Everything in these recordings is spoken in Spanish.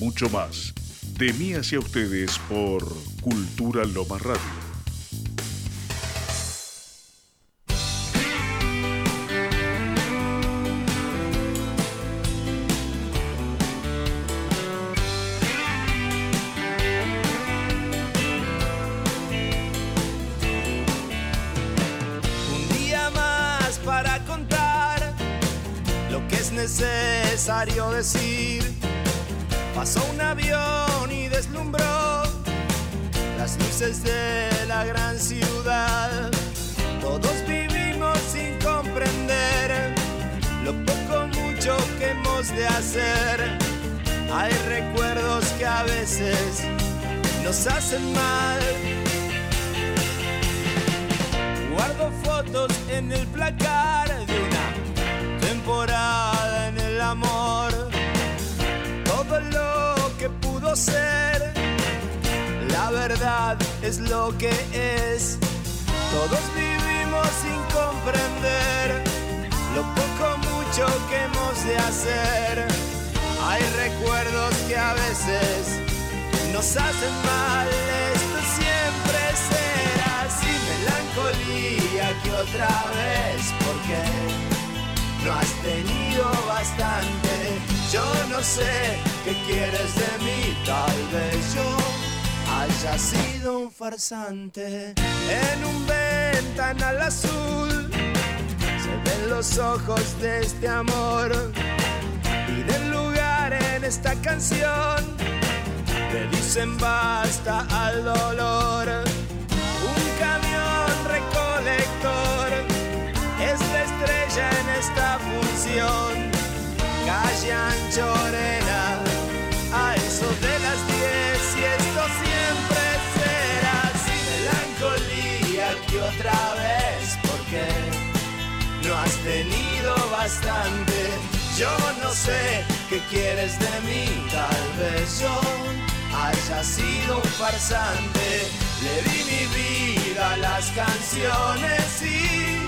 mucho más. De mí hacia ustedes por Cultura Loma Radio. Es lo que es. Todos vivimos sin comprender lo poco mucho que hemos de hacer. Hay recuerdos que a veces nos hacen mal. Esto siempre será así, melancolía que otra vez, porque no has tenido bastante. Yo no sé qué quieres de mí, tal vez yo haya sido un farsante en un ventanal azul. Se ven los ojos de este amor piden lugar en esta canción. Le dicen basta al dolor. Un camión recolector es la estrella en esta función. Calle Anchorena, otra vez, porque no has tenido bastante. Yo no sé qué quieres de mí, tal vez yo haya sido un farsante. Le di mi vida a las canciones y,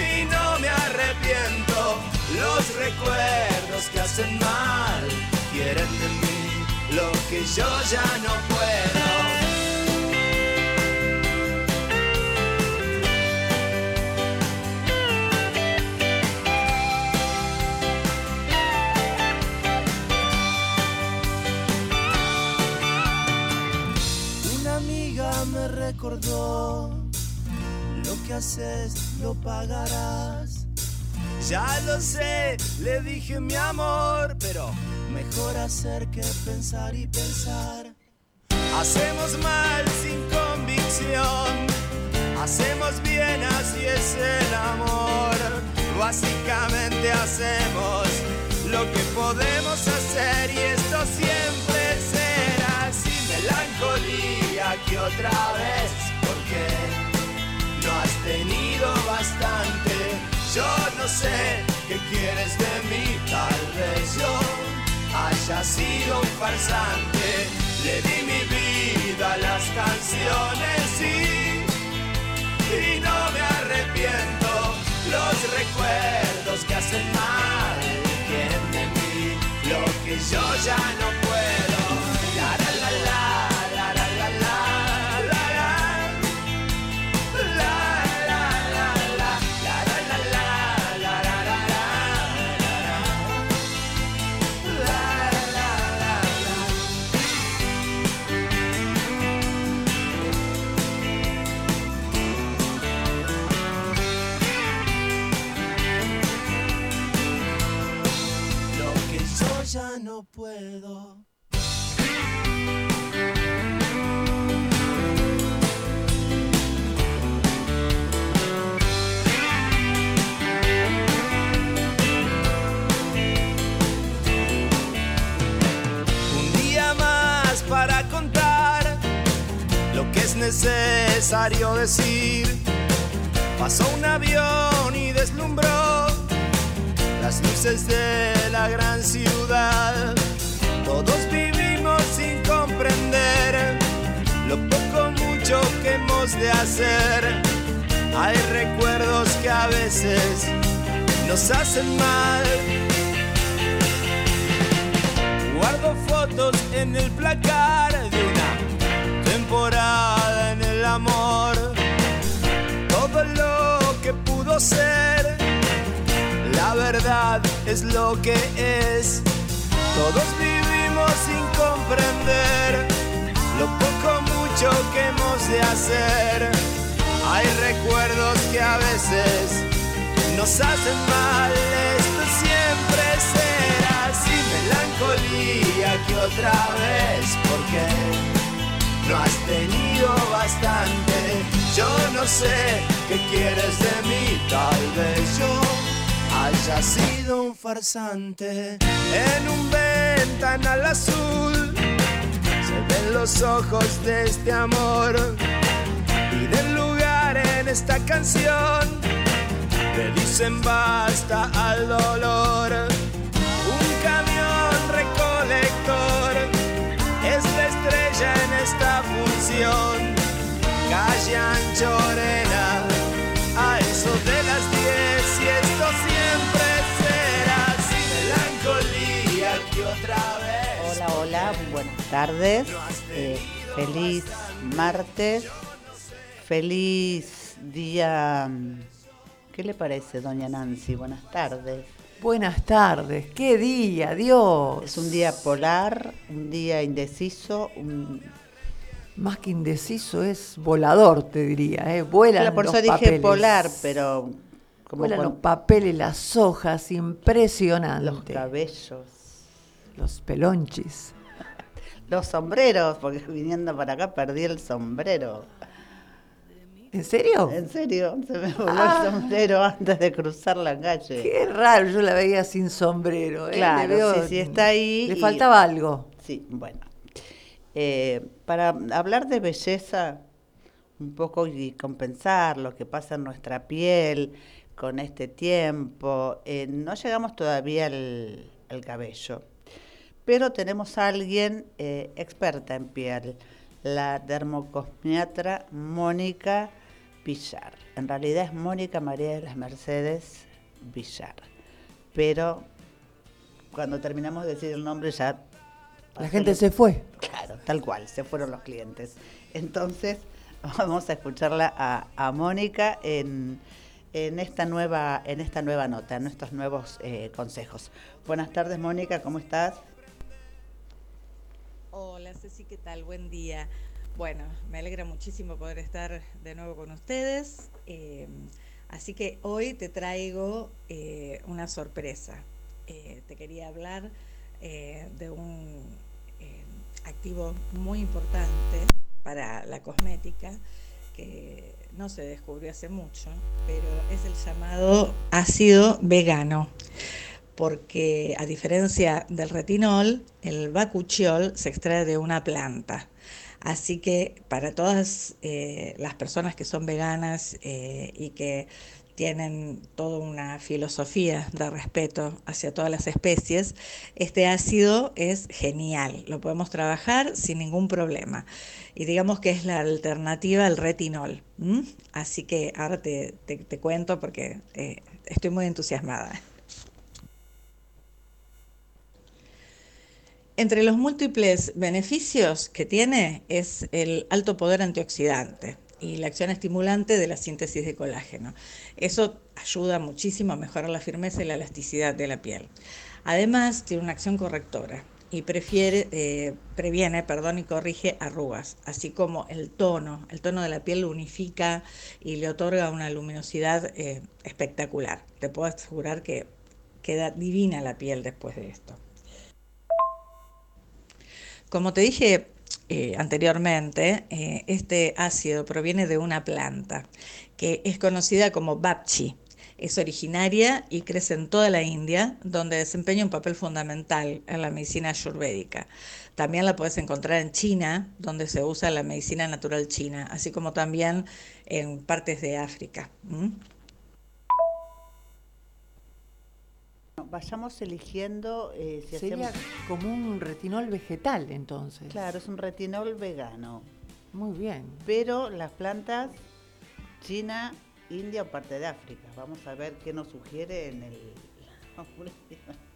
y no me arrepiento. Los recuerdos que hacen mal quieren de mí lo que yo ya no puedo. Me recordó, lo que haces lo pagarás. Ya lo sé, le dije mi amor, pero mejor hacer que pensar y pensar. Hacemos mal sin convicción, hacemos bien, así es el amor. Básicamente hacemos lo que podemos hacer otra vez, porque no has tenido bastante. Yo no sé qué quieres de mí, tal vez yo haya sido un farsante. Le di mi vida a las canciones y, y no me arrepiento. Los recuerdos que hacen mal de mí lo que yo ya no puedo. Para contar lo que es necesario decir. Pasó un avión y las luces de la gran ciudad. Todos vivimos sin comprender lo poco mucho que hemos de hacer. Hay recuerdos que a veces nos hacen mal. Guardo fotos en el placar de una temporada en el amor. Todo lo que pudo ser, verdad es lo que es. Todos vivimos sin comprender lo poco mucho que hemos de hacer. Hay recuerdos que a veces nos hacen mal, esto siempre será así, melancolía que otra vez, porque no has tenido bastante. Yo no sé qué quieres de mí, tal vez yo haya sido un farsante en un ventanal azul. Se ven los ojos de este amor, piden lugar en esta canción le dicen basta al dolor. Un camión recolector es la estrella en esta función. Calle Anchorena, tardes. Eh, feliz martes. Feliz día ¿Qué le parece, doña Nancy? Buenas tardes. Buenas tardes, qué día, Dios. Es un día polar, un día indeciso, Más que indeciso es volador, te diría, ¿eh? Vuelan claro, por eso dije polar, pero... Como Vuelan los papeles, las hojas, impresionante. Los cabellos. Los pelonchis. Los sombreros, porque viniendo para acá perdí el sombrero. ¿En serio? En serio, se me voló el ah. sombrero antes de cruzar la calle. Qué raro, yo la veía sin sombrero. ¿eh? Claro, sí, sí, está ahí. Le faltaba algo. Sí, bueno. Eh, para hablar de belleza, un poco y compensar lo que pasa en nuestra piel con este tiempo, eh, no llegamos todavía al, cabello, pero tenemos a alguien eh, experta en piel, la dermocosmiatra Mónica Villar. En realidad es Mónica María de las Mercedes Villar. Pero cuando terminamos de decir el nombre ya... La gente se fue. Claro, tal cual, se fueron los clientes. Entonces vamos a escucharla a, Mónica en, esta nueva, en esta nueva nota, en estos nuevos eh, consejos. Buenas tardes, Mónica, ¿cómo estás? Hola, Ceci, ¿qué tal? Buen día. Bueno, me alegra muchísimo poder estar de nuevo con ustedes. Eh, así que hoy te traigo eh, una sorpresa. Eh, te quería hablar de un activo muy importante para la cosmética que no se descubrió hace mucho, pero es el llamado ácido vegano porque a diferencia del retinol, el bacuchiol se extrae de una planta. Así que para todas eh, las personas que son veganas eh, y que tienen toda una filosofía de respeto hacia todas las especies, este ácido es genial, lo podemos trabajar sin ningún problema. Y digamos que es la alternativa al retinol. Así que ahora te, cuento porque eh, estoy muy entusiasmada. Entre los múltiples beneficios que tiene es el alto poder antioxidante y la acción estimulante de la síntesis de colágeno. Eso ayuda muchísimo a mejorar la firmeza y la elasticidad de la piel. Además, tiene una acción correctora y prefiere, eh, previene perdón, y corrige arrugas, así como el tono. El tono de la piel lo unifica y le otorga una luminosidad eh, espectacular. Te puedo asegurar que queda divina la piel después de esto. Como te dije eh, anteriormente, eh, este ácido proviene de una planta que es conocida como Bapchi. Es originaria y crece en toda la India, donde desempeña un papel fundamental en la medicina ayurvédica. También la puedes encontrar en China, donde se usa la medicina natural china, así como también en partes de África. Vayamos eligiendo... Eh, Sería como un retinol vegetal entonces. Claro, es un retinol vegano. Muy bien. Pero las plantas China, India o parte de África. Vamos a ver qué nos sugiere en el...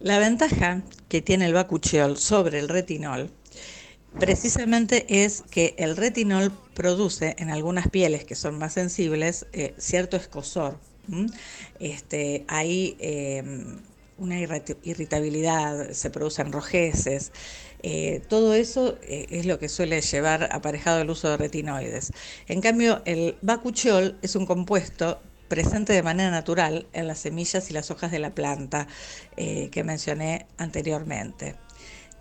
La ventaja que tiene el bacuchiol sobre el retinol precisamente es que el retinol produce en algunas pieles que son más sensibles eh, cierto escosor. Este, hay em, una irritabilidad, se producen rojeces. Eh, todo eso eh, es lo que suele llevar aparejado el uso de retinoides. En cambio, el bacuchiol es un compuesto presente de manera natural en las semillas y las hojas de la planta que mencioné anteriormente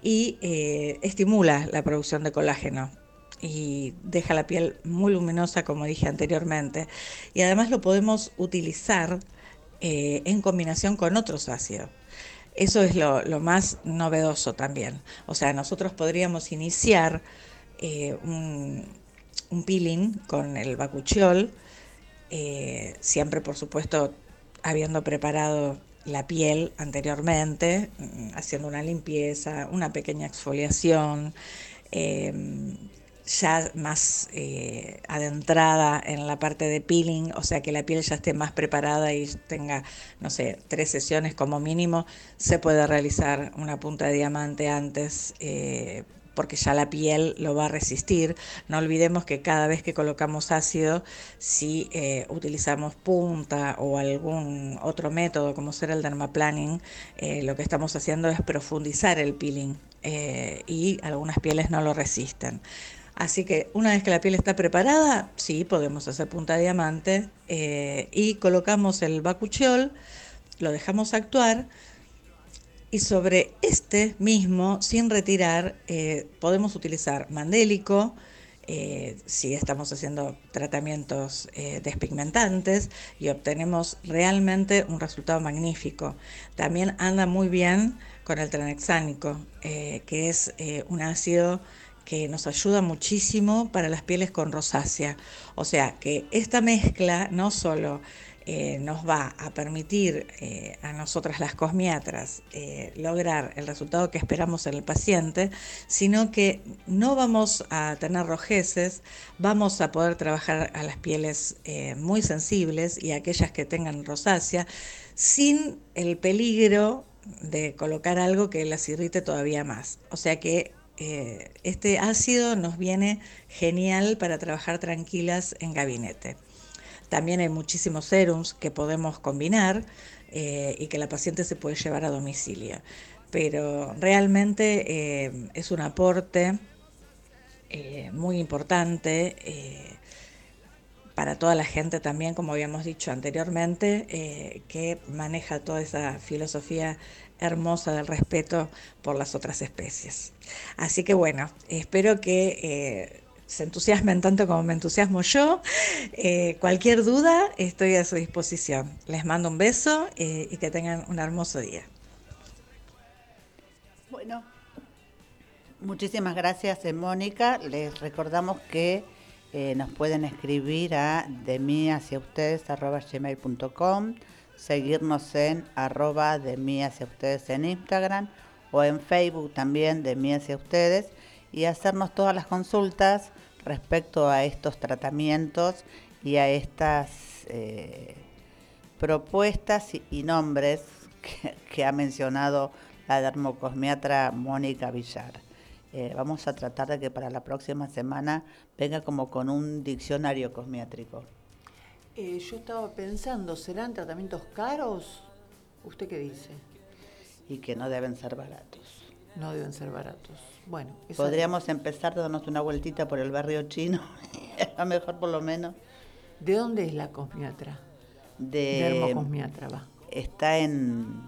y eh, estimula la producción de colágeno y deja la piel muy luminosa, como dije anteriormente. Y además lo podemos utilizar eh, en combinación con otros ácidos. Eso es lo, más novedoso también. O sea, nosotros podríamos iniciar eh, un, peeling con el bacuchiol, siempre por supuesto habiendo preparado la piel anteriormente, mm, haciendo una limpieza, una pequeña exfoliación, em, ya más eh, adentrada en la parte de peeling, o sea que la piel ya esté más preparada y tenga, no sé, tres sesiones como mínimo, se puede realizar una punta de diamante antes eh, porque ya la piel lo va a resistir. No olvidemos que cada vez que colocamos ácido, si eh, utilizamos punta o algún otro método como ser el dermaplaning, eh, lo que estamos haciendo es profundizar el peeling eh, y algunas pieles no lo resisten. Así que una vez que la piel está preparada, sí, podemos hacer punta de diamante y colocamos el bacuchiol, lo dejamos actuar y sobre este mismo, sin retirar, eh, podemos utilizar mandélico, eh, si estamos haciendo tratamientos eh, despigmentantes y obtenemos realmente un resultado magnífico. También anda muy bien con el tranexánico, que es un ácido que nos ayuda muchísimo para las pieles con rosácea. O sea que esta mezcla no solo eh, nos va a permitir eh, a nosotras las cosmiatras eh, lograr el resultado que esperamos en el paciente, sino que no vamos a tener rojeces, vamos a poder trabajar a las pieles muy sensibles y aquellas que tengan rosácea sin el peligro de colocar algo que las irrite todavía más. O sea que este ácido nos viene genial para trabajar tranquilas en gabinete. También hay muchísimos serums que podemos combinar eh, y que la paciente se puede llevar a domicilio. Pero realmente eh, es un aporte eh, muy importante para toda la gente también, como habíamos dicho anteriormente, que maneja toda esa filosofía hermosa del respeto por las otras especies. Así que bueno, espero que se entusiasmen tanto como me entusiasmo yo. Eh, cualquier duda, estoy a su disposición. Les mando un beso eh, y que tengan un hermoso día. Bueno, muchísimas gracias, eh, Mónica. Les recordamos que nos pueden escribir a de mí hacia ustedes arroba gmail.com, seguirnos en arroba de mí hacia ustedes en Instagram o en Facebook también de mí hacia ustedes y hacernos todas las consultas respecto a estos tratamientos y a estas eh, propuestas y, nombres que, ha mencionado la dermocosmiatra Mónica Villar. Eh, vamos a tratar de que para la próxima semana venga como con un diccionario cosmiátrico. Eh, yo estaba pensando, ¿serán tratamientos caros? ¿Usted qué dice? Y que no deben ser baratos. No deben ser baratos. Bueno, podríamos empezar dándonos una vueltita por el barrio chino, a mejor por lo menos. ¿De dónde es la cosmiatra? De Dermocosmiatra, va. Está en,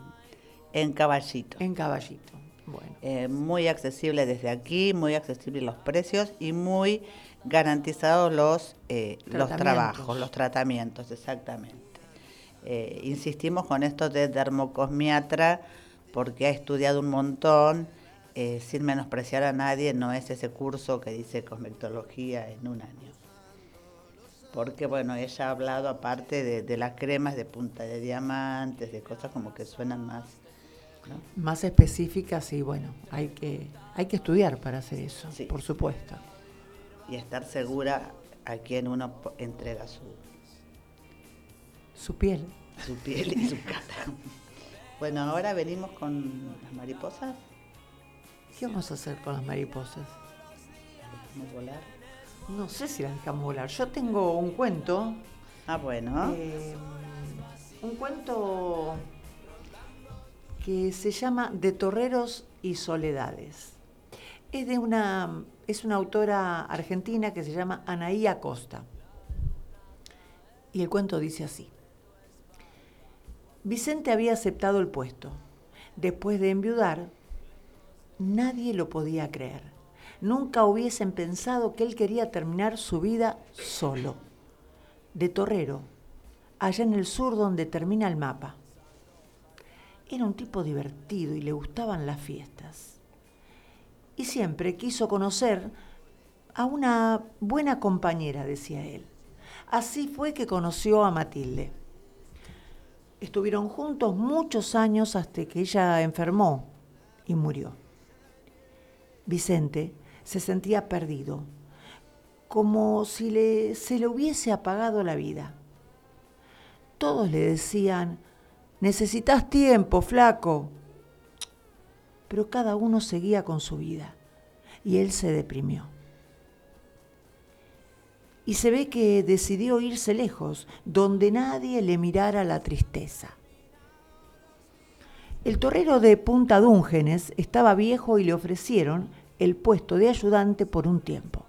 en Caballito. En Caballito, bueno. Eh, muy accesible desde aquí, muy accesible los precios y muy garantizados los, eh, los trabajos, los tratamientos, exactamente. Eh, insistimos con esto de dermocosmiatra porque ha estudiado un montón eh, sin menospreciar a nadie, no es ese curso que dice cosmetología en un año. Porque, bueno, ella ha hablado aparte de, las cremas de punta de diamantes, de cosas como que suenan más... Más específicas y, bueno, hay que, hay que estudiar para hacer eso, por supuesto. Y estar segura a quien uno entrega su... Su piel. Su piel y su cara. Bueno, ahora venimos con las mariposas. ¿Qué vamos a hacer con las mariposas? Vamos a volar. No sé si las dejamos volar. Yo tengo un cuento. Ah, bueno. eh, un cuento que se llama De Torreros y Soledades. Es de una, es una autora argentina que se llama Anaí Acosta. Y el cuento dice así. Vicente había aceptado el puesto. Después de enviudar, nadie lo podía creer. Nunca hubiesen pensado que él quería terminar su vida solo, de torrero, allá en el sur donde termina el mapa. Era un tipo divertido y le gustaban las fiestas. Y siempre quiso conocer a una buena compañera, decía él. Así fue que conoció a Matilde. Estuvieron juntos muchos años hasta que ella enfermó y murió. Vicente se sentía perdido, como si le, se le hubiese apagado la vida. Todos le decían, necesitas tiempo, flaco. Pero cada uno seguía con su vida y él se deprimió. Y se ve que decidió irse lejos, donde nadie le mirara la tristeza. El torrero de Punta Dúngenes estaba viejo y le ofrecieron el puesto de ayudante por un tiempo.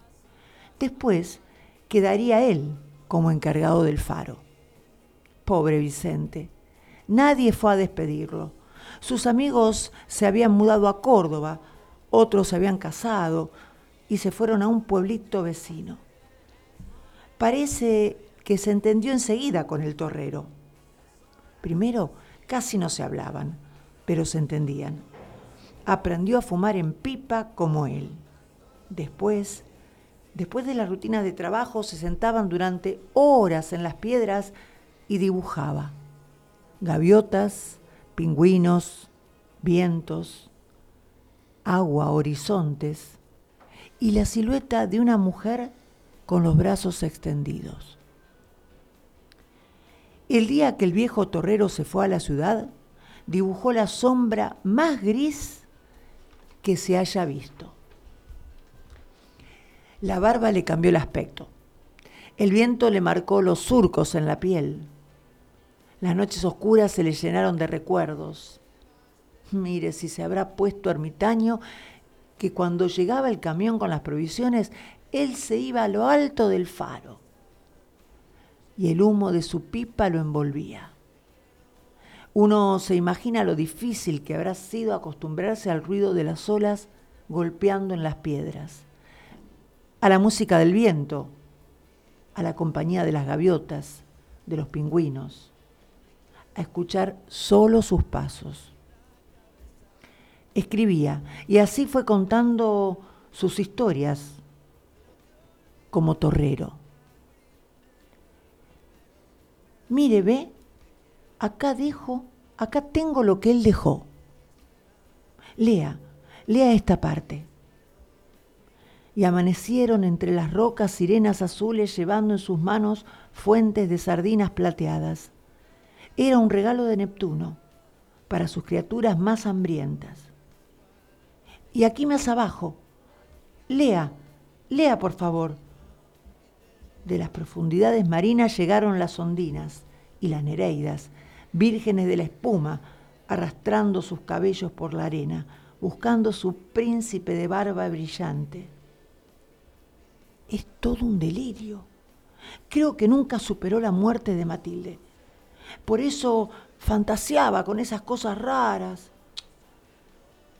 Después quedaría él como encargado del faro. Pobre Vicente, nadie fue a despedirlo. Sus amigos se habían mudado a Córdoba, otros se habían casado y se fueron a un pueblito vecino. Parece que se entendió enseguida con el torrero. Primero casi no se hablaban, pero se entendían. Aprendió a fumar en pipa como él. Después, después de la rutina de trabajo, se sentaban durante horas en las piedras y dibujaba. Gaviotas, pingüinos, vientos, agua, horizontes y la silueta de una mujer con los brazos extendidos. El día que el viejo torrero se fue a la ciudad, dibujó la sombra más gris que se haya visto. La barba le cambió el aspecto. El viento le marcó los surcos en la piel. Las noches oscuras se le llenaron de recuerdos. Mire si se habrá puesto ermitaño que cuando llegaba el camión con las provisiones, él se iba a lo alto del faro y el humo de su pipa lo envolvía. Uno se imagina lo difícil que habrá sido acostumbrarse al ruido de las olas golpeando en las piedras, a la música del viento, a la compañía de las gaviotas, de los pingüinos, a escuchar solo sus pasos. Escribía y así fue contando sus historias como torrero. Mire, ve, acá dejo, acá tengo lo que él dejó. Lea, lea esta parte. Y amanecieron entre las rocas sirenas azules llevando en sus manos fuentes de sardinas plateadas. Era un regalo de Neptuno para sus criaturas más hambrientas. Y aquí más abajo, lea, lea por favor. De las profundidades marinas llegaron las ondinas y las nereidas, vírgenes de la espuma, arrastrando sus cabellos por la arena, buscando su príncipe de barba brillante. Es todo un delirio. Creo que nunca superó la muerte de Matilde. Por eso fantaseaba con esas cosas raras.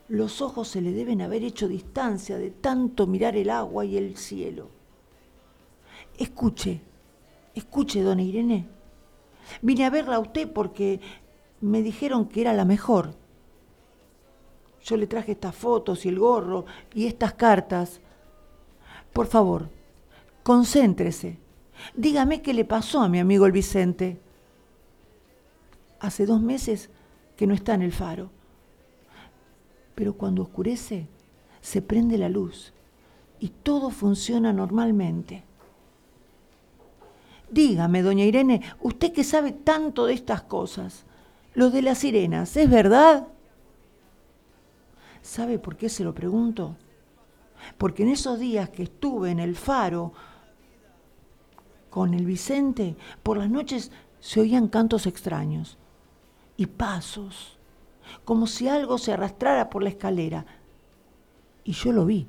Los ojos se le deben haber hecho distancia de tanto mirar el agua y el cielo. Escuche, escuche, dona Irene. Vine a verla a usted porque me dijeron que era la mejor. Yo le traje estas fotos y el gorro y estas cartas. Por favor, concéntrese. Dígame qué le pasó a mi amigo el Vicente. Hace dos meses que no está en el faro. Pero cuando oscurece, se prende la luz y todo funciona normalmente. Dígame, doña Irene, usted que sabe tanto de estas cosas, Lo de las sirenas, ¿es verdad? ¿Sabe por qué se lo pregunto? Porque en esos días que estuve en el faro con el Vicente, por las noches se oían cantos extraños y pasos, como si algo se arrastrara por la escalera. Y yo lo vi,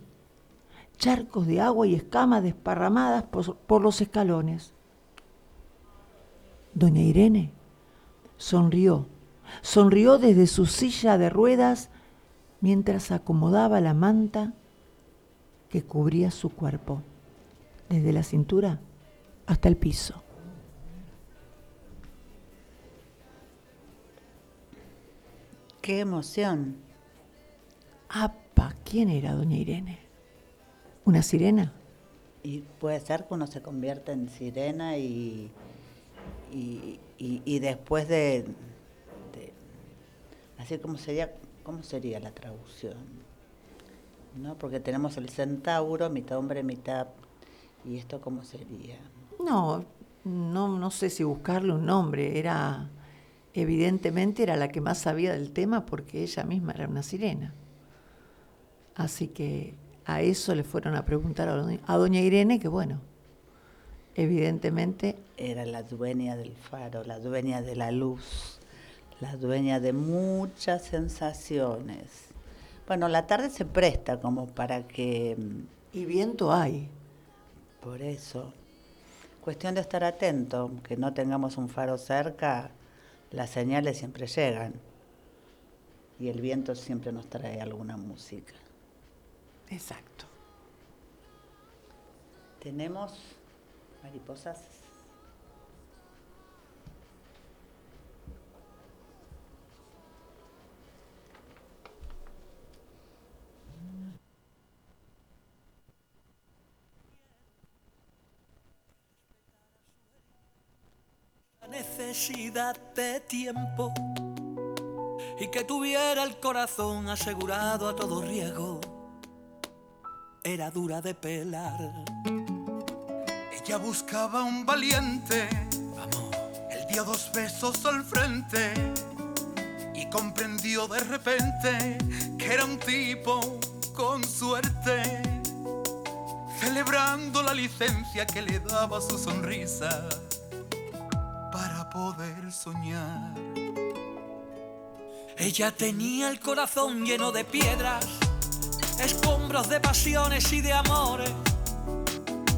charcos de agua y escamas desparramadas por, los escalones. Doña Irene sonrió, sonrió desde su silla de ruedas mientras acomodaba la manta que cubría su cuerpo, desde la cintura hasta el piso. Qué emoción. ¡Apa! ¿Quién era doña Irene? ¿Una sirena? Y puede ser que uno se convierta en sirena y, y, después de, así como sería, ¿cómo sería la traducción? ¿No? Porque tenemos el centauro, mitad hombre, mitad, ¿y esto cómo sería? No, no, no sé si buscarle un nombre, era evidentemente era la que más sabía del tema porque ella misma era una sirena. Así que a eso le fueron a preguntar a doña, Irene, que bueno, evidentemente... Era la dueña del faro, la dueña de la luz, la dueña de muchas sensaciones. Bueno, la tarde se presta como para que... Mm, y viento hay. Por eso. Cuestión de estar atento, que no tengamos un faro cerca las señales siempre llegan y el viento siempre nos trae alguna música. Exacto. Tenemos mariposas. Necesidad de tiempo y que tuviera el corazón asegurado a todo riesgo. Era dura de pelar. Ella buscaba un valiente. Vamos. Él dio dos besos al frente y comprendió de repente que era un tipo con suerte, celebrando la licencia que le daba su sonrisa Ella tenía el corazón lleno de piedras, escombros de pasiones y de amores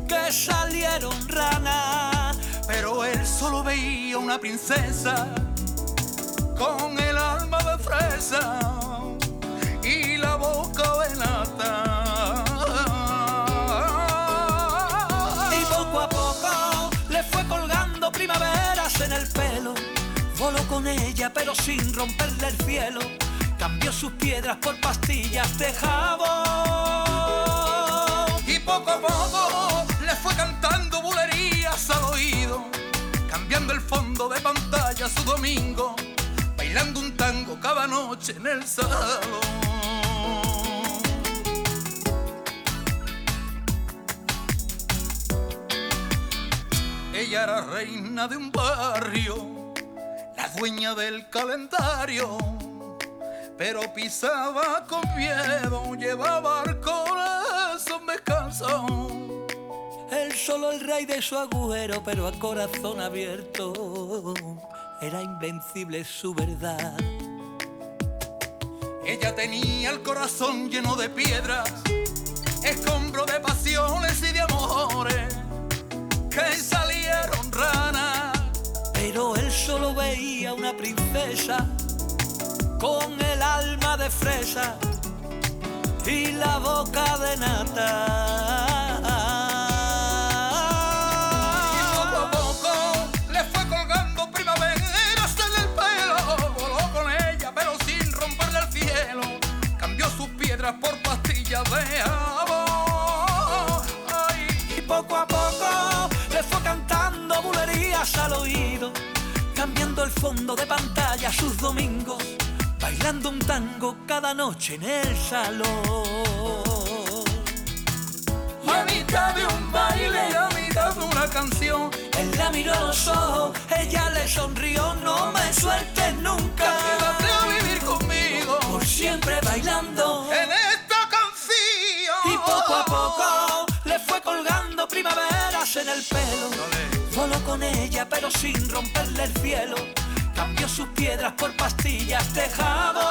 que salieron ranas. Pero él solo veía una princesa con el alma de fresa con ella pero sin romperle el cielo. Cambió sus piedras por pastillas de jabón. Y poco a poco le fue cantando bulerías al oído. Cambiando el fondo de pantalla su domingo. Bailando un tango cada noche en el salón. Ella era reina de un barrio, dueña del calendario, pero pisaba con miedo, llevaba el corazón descanso. Él solo el rey de su agujero, pero a corazón abierto, era invencible su verdad. Ella tenía el corazón lleno de piedras, escombro de pasiones y de amores que salieron ranas. Pero él solo veía una princesa con el alma de fresa y la boca de nata. Y poco a al oído, cambiando el fondo de pantalla sus domingos, bailando un tango cada noche en el salón. A mitad de un baile, a mitad de una canción. Él la miró a los ojos, ella le sonrió, no me sueltes nunca. Quédate a vivir conmigo Por siempre bailando. en esta canción. Y poco a poco le fue colgando primaveras en el pelo. Voló con ella, pero sin romperle el cielo. Cambió sus piedras por pastillas de jabón.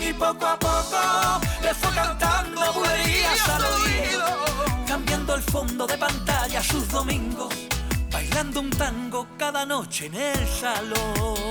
Y poco a poco le fue cantando bulerías al oído. Cambiando el fondo de pantalla sus domingos. Bailando un tango cada noche en el salón.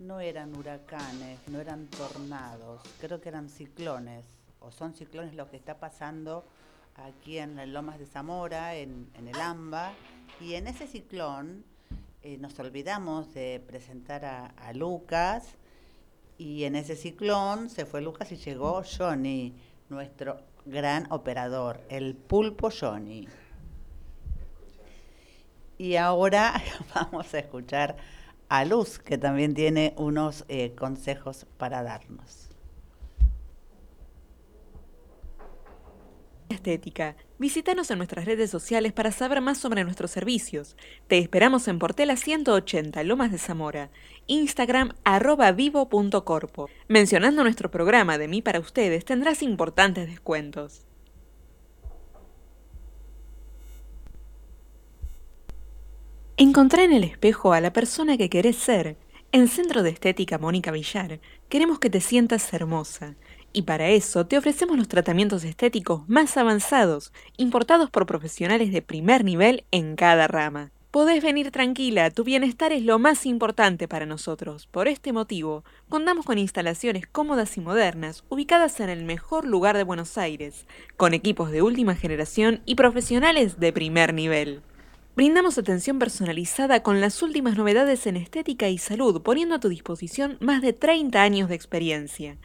no eran huracanes, no eran tornados, creo que eran ciclones, o son ciclones lo que está pasando aquí en las Lomas de Zamora, en, el AMBA, y en ese ciclón eh, nos olvidamos de presentar a, a Lucas, y en ese ciclón se fue Lucas y llegó Johnny, nuestro gran operador, el pulpo Johnny. Y ahora vamos a escuchar a Luz, que también tiene unos eh, consejos para darnos. Estética. Visítanos en nuestras redes sociales para saber más sobre nuestros servicios. Te esperamos en Portela 180, Lomas de Zamora. Instagram arroba vivo.corpo. Mencionando nuestro programa de mí para ustedes tendrás importantes descuentos. Encontrá en el espejo a la persona que querés ser. En Centro de Estética Mónica Villar queremos que te sientas hermosa. Y para eso te ofrecemos los tratamientos estéticos más avanzados, importados por profesionales de primer nivel en cada rama. Podés venir tranquila, tu bienestar es lo más importante para nosotros. Por este motivo, contamos con instalaciones cómodas y modernas, ubicadas en el mejor lugar de Buenos Aires, con equipos de última generación y profesionales de primer nivel. Brindamos atención personalizada con las últimas novedades en estética y salud, poniendo a tu disposición más de 30 años de experiencia.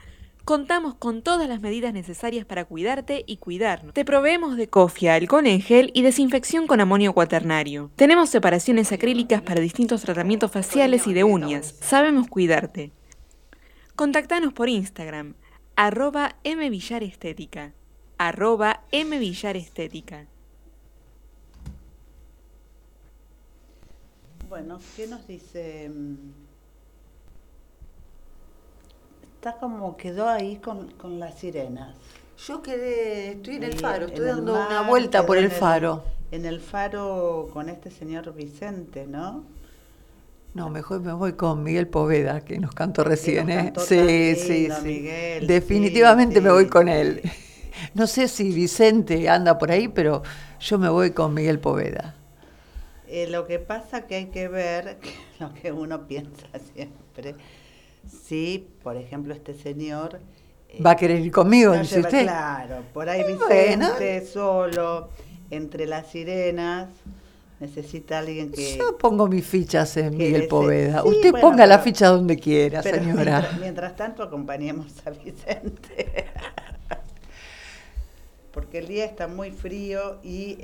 Contamos con todas las medidas necesarias para cuidarte y cuidarnos. Te proveemos de cofia, alcohol en gel y desinfección con amonio cuaternario. Tenemos separaciones acrílicas para distintos tratamientos faciales y de uñas. Sabemos cuidarte. Contactanos por Instagram, arroba mvillarestética, mvillarestética. Bueno, ¿qué nos dice? Está como quedó ahí con, con las sirenas. Yo quedé, estoy en el faro, estoy dando mar, una vuelta por en el faro. En el faro con este señor Vicente, ¿no? No, mejor me voy con Miguel Poveda, que nos cantó recién, nos ¿eh? cantó Sí, sí, lindo, sí. Miguel, Definitivamente sí, me voy con sí. él. No sé si Vicente anda por ahí, pero yo me voy con Miguel Poveda. Eh, lo que pasa que hay que ver que lo que uno piensa siempre. Si, por ejemplo, este señor... eh, ¿Va a querer ir conmigo, no dice lleva- usted? Claro, por ahí Y Vicente bueno. solo, entre las sirenas, necesita alguien que... Yo pongo mis fichas en Miguel ese- Poveda. sí, Usted bueno, ponga la ficha donde quiera, pero señora. Mientras, mientras tanto acompañemos a Vicente. Porque el día está muy frío y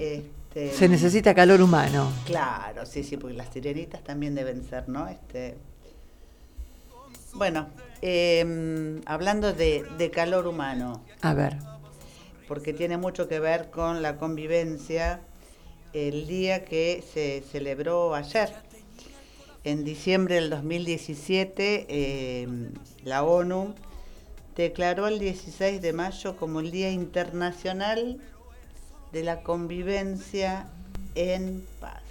este Se necesita calor humano. Claro, sí, sí, porque las sirenitas también deben ser, ¿no? Este Bueno, em, hablando de, de calor humano, A ver, porque tiene mucho que ver con la convivencia, el día que se celebró ayer. En diciembre del 2017, eh, la ONU declaró el 16 de mayo como el Día Internacional de la Convivencia en Paz.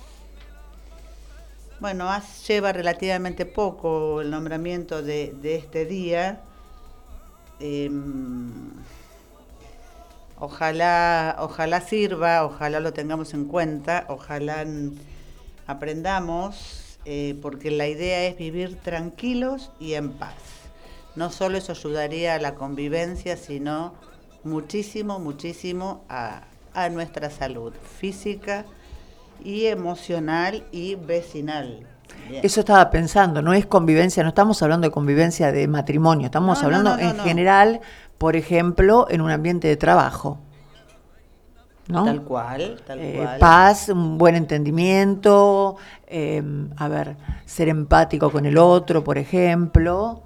Bueno, lleva relativamente poco el nombramiento de, de este día. Em, Ojalá, ojalá sirva, ojalá lo tengamos en cuenta, ojalá aprendamos eh, porque la idea es vivir tranquilos y en paz. No solo eso ayudaría a la convivencia, sino muchísimo, muchísimo a, a nuestra salud física y emocional y vecinal. Bien. Eso estaba pensando, no es convivencia, no estamos hablando de convivencia de matrimonio, estamos No, hablando no, no, en general, por ejemplo, en un ambiente de trabajo. ¿No? Tal cual, tal Eh, cual. paz, un buen entendimiento, eh, a ver, ser empático con el otro, por ejemplo,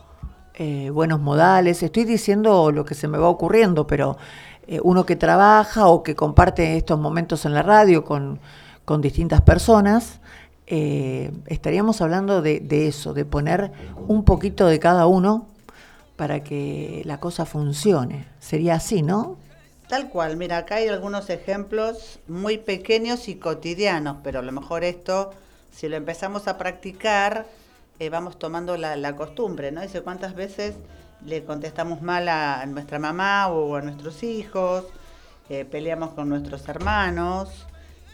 eh, buenos modales. Estoy diciendo lo que se me va ocurriendo, pero eh, uno que trabaja o que comparte estos momentos en la radio con, con distintas personas, eh, estaríamos hablando de, de eso, de poner un poquito de cada uno para que la cosa funcione. Sería así, ¿no? Tal cual, mira, acá hay algunos ejemplos muy pequeños y cotidianos, pero a lo mejor esto, si lo empezamos a practicar, eh, vamos tomando la, la costumbre, ¿no? Dice cuántas veces le contestamos mal a nuestra mamá o a nuestros hijos, eh, peleamos con nuestros hermanos,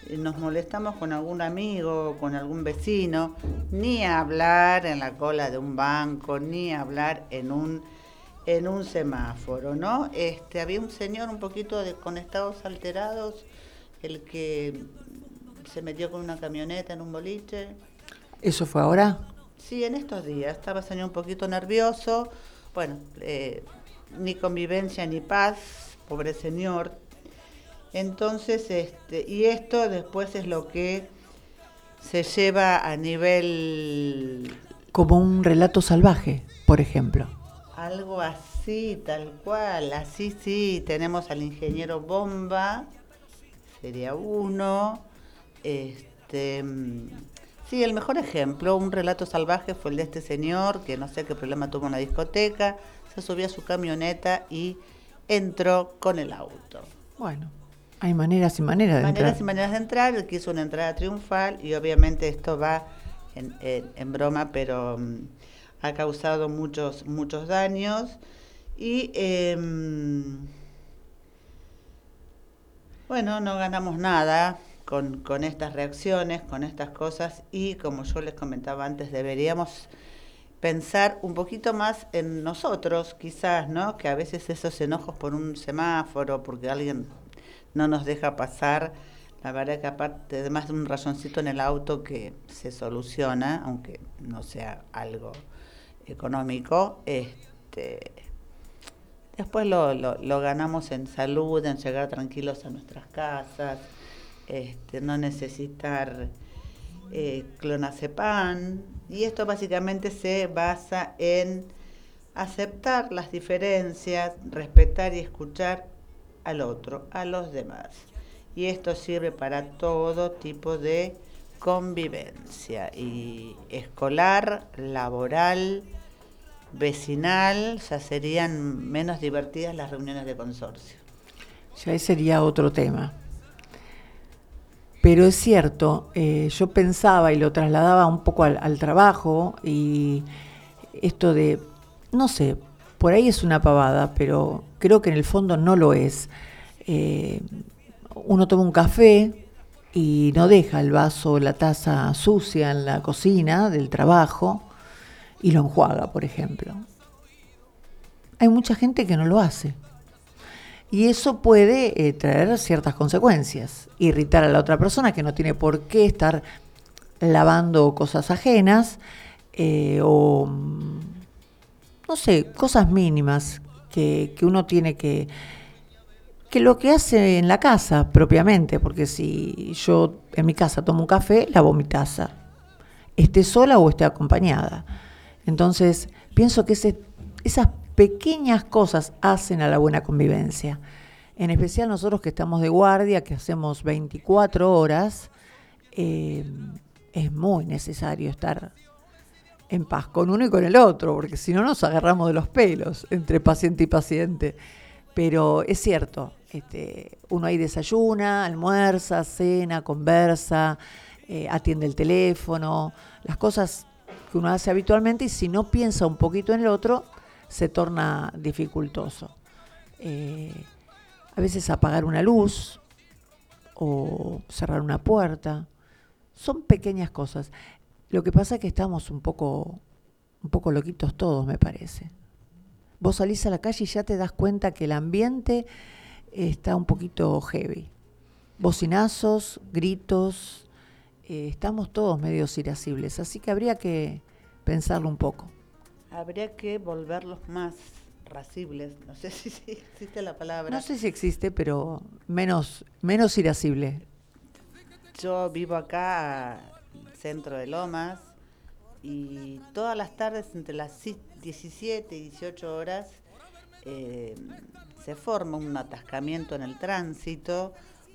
eh, nos molestamos con algún amigo, con algún vecino, ni hablar en la cola de un banco, ni hablar en un en un semáforo, ¿no? Este, había un señor un poquito de, con estados alterados, el que se metió con una camioneta en un boliche. ¿Eso fue ahora? Sí, en estos días estaba señor un poquito nervioso. Bueno, eh, ni convivencia ni paz, pobre señor. Entonces, este, y esto después es lo que se lleva a nivel Como un relato salvaje, por ejemplo. Algo así, tal cual. Así sí, tenemos al ingeniero Bomba, sería uno. Este, sí, el mejor ejemplo, un relato salvaje fue el de este señor que no sé qué problema tuvo en la discoteca, se subió a su camioneta y entró con el auto. Bueno, hay maneras y maneras de Maneras entrar. y maneras de entrar, él quiso una entrada triunfal y obviamente esto va en, en- en broma, pero mm, ha causado muchos, muchos daños. Y em, bueno, no ganamos nada con, con estas reacciones, con estas cosas y como yo les comentaba antes, deberíamos pensar un poquito más en nosotros, quizás, ¿no? Que a veces esos enojos por un semáforo, porque alguien no nos deja pasar, la verdad que aparte, además de un rayoncito en el auto que se soluciona, aunque no sea algo económico, este, después lo, lo, lo ganamos en salud, en llegar tranquilos a nuestras casas, este, no necesitar eh, clonazepam, y esto básicamente se basa en aceptar las diferencias, respetar y escuchar al otro, a los demás. Y esto sirve para todo tipo de convivencia, y escolar, laboral, vecinal, ya serían menos divertidas las reuniones de consorcio. Ya ese sería otro tema. Pero es cierto, eh, yo pensaba y lo trasladaba un poco al, trabajo y esto de, no sé, por ahí es una pavada, pero creo que en el fondo no lo es. Eh, uno toma un café y no deja el vaso, la taza sucia en la cocina del trabajo y lo enjuaga, por ejemplo. Hay mucha gente que no lo hace. Y eso puede eh, traer ciertas consecuencias. Irritar a la otra persona que no tiene por qué estar lavando cosas ajenas eh, o, mm, no sé, cosas mínimas que, que uno tiene que, que lo que hace en la casa propiamente, porque si yo en mi casa tomo un café, lavo mi taza, esté sola o esté acompañada. Entonces, pienso que ese, esas pequeñas cosas hacen a la buena convivencia. En especial nosotros que estamos de guardia, que hacemos 24 horas, eh, es muy necesario estar en paz con uno y con el otro, porque si no nos agarramos de los pelos entre paciente y paciente. Pero es cierto, este, uno ahí desayuna, almuerza, cena, conversa, eh, atiende el teléfono, las cosas que uno hace habitualmente y si no piensa un poquito en el otro, se torna dificultoso. Eh, a veces apagar una luz o cerrar una puerta, son pequeñas cosas. Lo que pasa es que estamos un poco, un poco loquitos todos, me parece. Vos salís a la calle y ya te das cuenta que el ambiente está un poquito heavy. Bocinazos, gritos, eh, estamos todos medio irascibles, así que habría que pensarlo un poco. Habría que volverlos más racibles, no sé si, existe la palabra. No sé si existe, pero menos, menos irascible. Yo vivo acá, centro de Lomas, y todas las tardes entre las 17 y 18 horas eh, se forma un atascamiento en el tránsito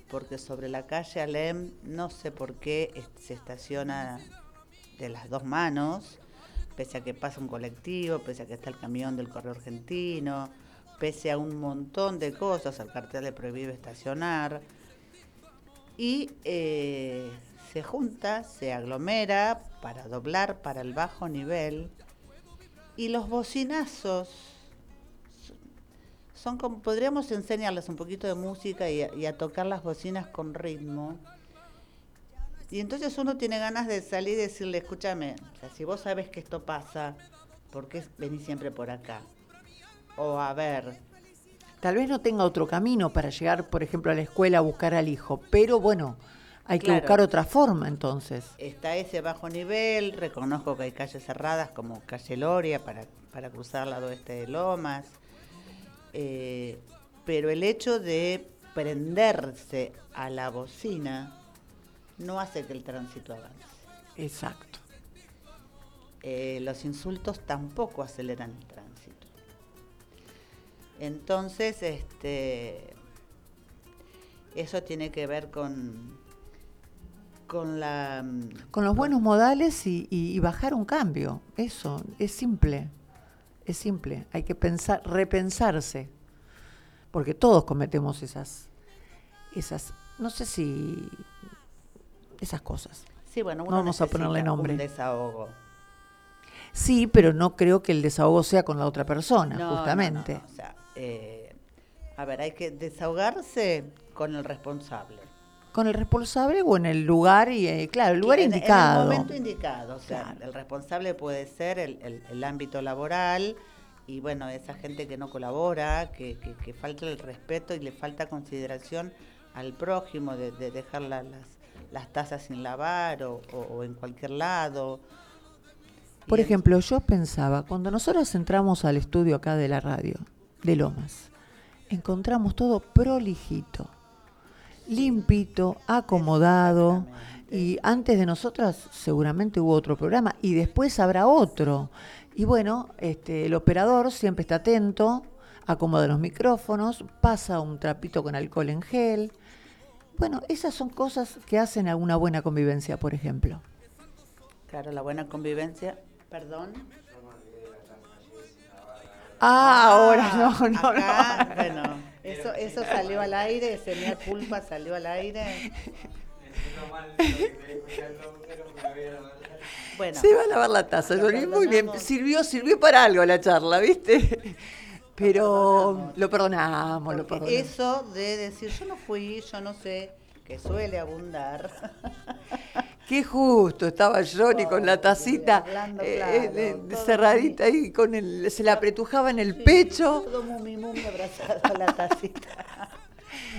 porque sobre la calle Alem no sé por qué se estaciona de las dos manos pese a que pasa un colectivo, pese a que está el camión del correo argentino, pese a un montón de cosas, el cartel le prohíbe estacionar. Y eh, se junta, se aglomera para doblar para el bajo nivel. Y los bocinazos son como, podríamos enseñarles un poquito de música y y a tocar las bocinas con ritmo y entonces uno tiene ganas de salir y decirle, escúchame, si vos sabes que esto pasa, ¿por qué venís siempre por acá? O a ver. Tal vez no tenga otro camino para llegar, por ejemplo, a la escuela a buscar al hijo, pero bueno, hay que buscar otra forma entonces. Está ese bajo nivel, reconozco que hay calles cerradas como calle Loria para, para cruzar lado oeste de Lomas, eh, pero el hecho de prenderse a la bocina no hace que el tránsito avance. Exacto. Eh, los insultos tampoco aceleran el tránsito. Entonces, este, eso tiene que ver con, con la... Con los buenos modales y, y, bajar un cambio. Eso, es simple. Es simple. Hay que pensar, repensarse. Porque todos cometemos esas, esas, no sé si esas cosas. Sí, bueno, no vamos a ponerle nombre. Un desahogo. Sí, pero no creo que el desahogo sea con la otra persona, justamente. o sea, eh, a ver, hay que desahogarse con el responsable. Con el responsable o en el lugar, y eh, claro, el lugar indicado. En el momento indicado, o sea, el responsable puede ser el, el, ámbito laboral y bueno, esa gente que no colabora, que, que, falta el respeto y le falta consideración al prójimo, de, de dejar las las tazas sin lavar o, en cualquier lado. Por ejemplo, yo pensaba, cuando nosotros entramos al estudio acá de la radio, de Lomas, encontramos todo prolijito, limpito, acomodado, y antes de nosotras seguramente hubo otro programa, y después habrá otro. Y bueno, este, el operador siempre está atento, acomoda los micrófonos, pasa un trapito con alcohol en gel, bueno, esas son cosas que hacen a una buena convivencia, por ejemplo. Claro, la buena convivencia, perdón. Ah, ahora no, no, no. Bueno, eso, eso salió al aire, ese culpa salió al aire. Bueno, se va a lavar la taza. Muy bien, sirvió, sirvió para algo la charla, ¿viste? Pero lo perdonamos, lo perdonamos. Eso de decir, yo no fui, yo no sé, que suele abundar. Qué justo, estaba Johnny con la tacita eh, eh, cerradita ahí, con el, se la apretujaba en el pecho. Todo mumi, mumi abrazado a la tacita.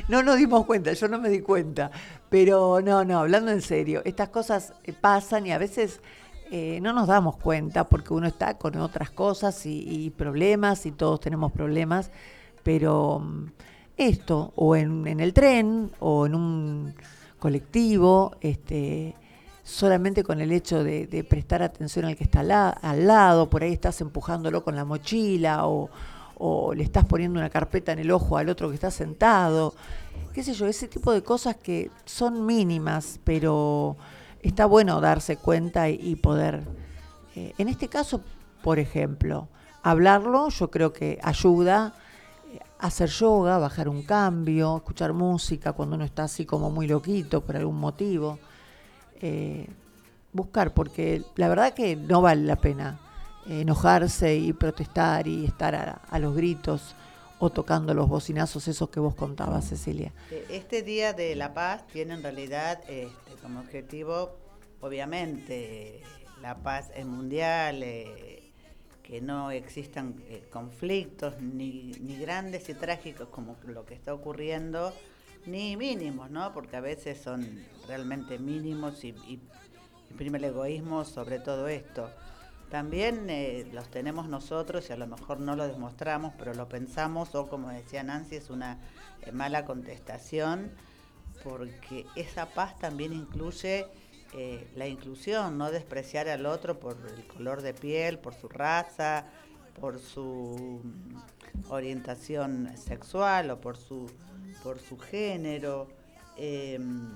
No nos dimos cuenta, yo no me di cuenta. Pero no, no, hablando en serio, estas cosas eh, pasan y a veces eh, no nos damos cuenta porque uno está con otras cosas y, problemas y todos tenemos problemas, pero mm, esto, o en, el tren o en un colectivo, este, solamente con el hecho de, prestar atención al que está al lado, por ahí estás empujándolo con la mochila o, o le estás poniendo una carpeta en el ojo al otro que está sentado, qué sé yo, ese tipo de cosas que son mínimas, pero está bueno darse cuenta y, poder, eh, en este caso, por ejemplo, hablarlo, yo creo que ayuda eh, hacer yoga, bajar un cambio, escuchar música cuando uno está así como muy loquito por algún motivo. Eh, buscar, porque la verdad que no vale la pena enojarse y protestar y estar a, los gritos o tocando los bocinazos esos que vos contabas, Cecilia. Este Día de la Paz tiene en realidad este, como objetivo, obviamente, la paz es mundial, eh, que no existan eh, conflictos ni, ni grandes y trágicos como lo que está ocurriendo, ni mínimos, ¿no? Porque a veces son realmente mínimos y, y imprime el egoísmo sobre todo esto. También eh, los tenemos nosotros y a lo mejor no lo demostramos, pero lo pensamos o como decía Nancy, es una eh, mala contestación porque esa paz también incluye eh, la inclusión, no despreciar al otro por el color de piel, por su raza, por su mm, orientación sexual o por su, por su género. Em,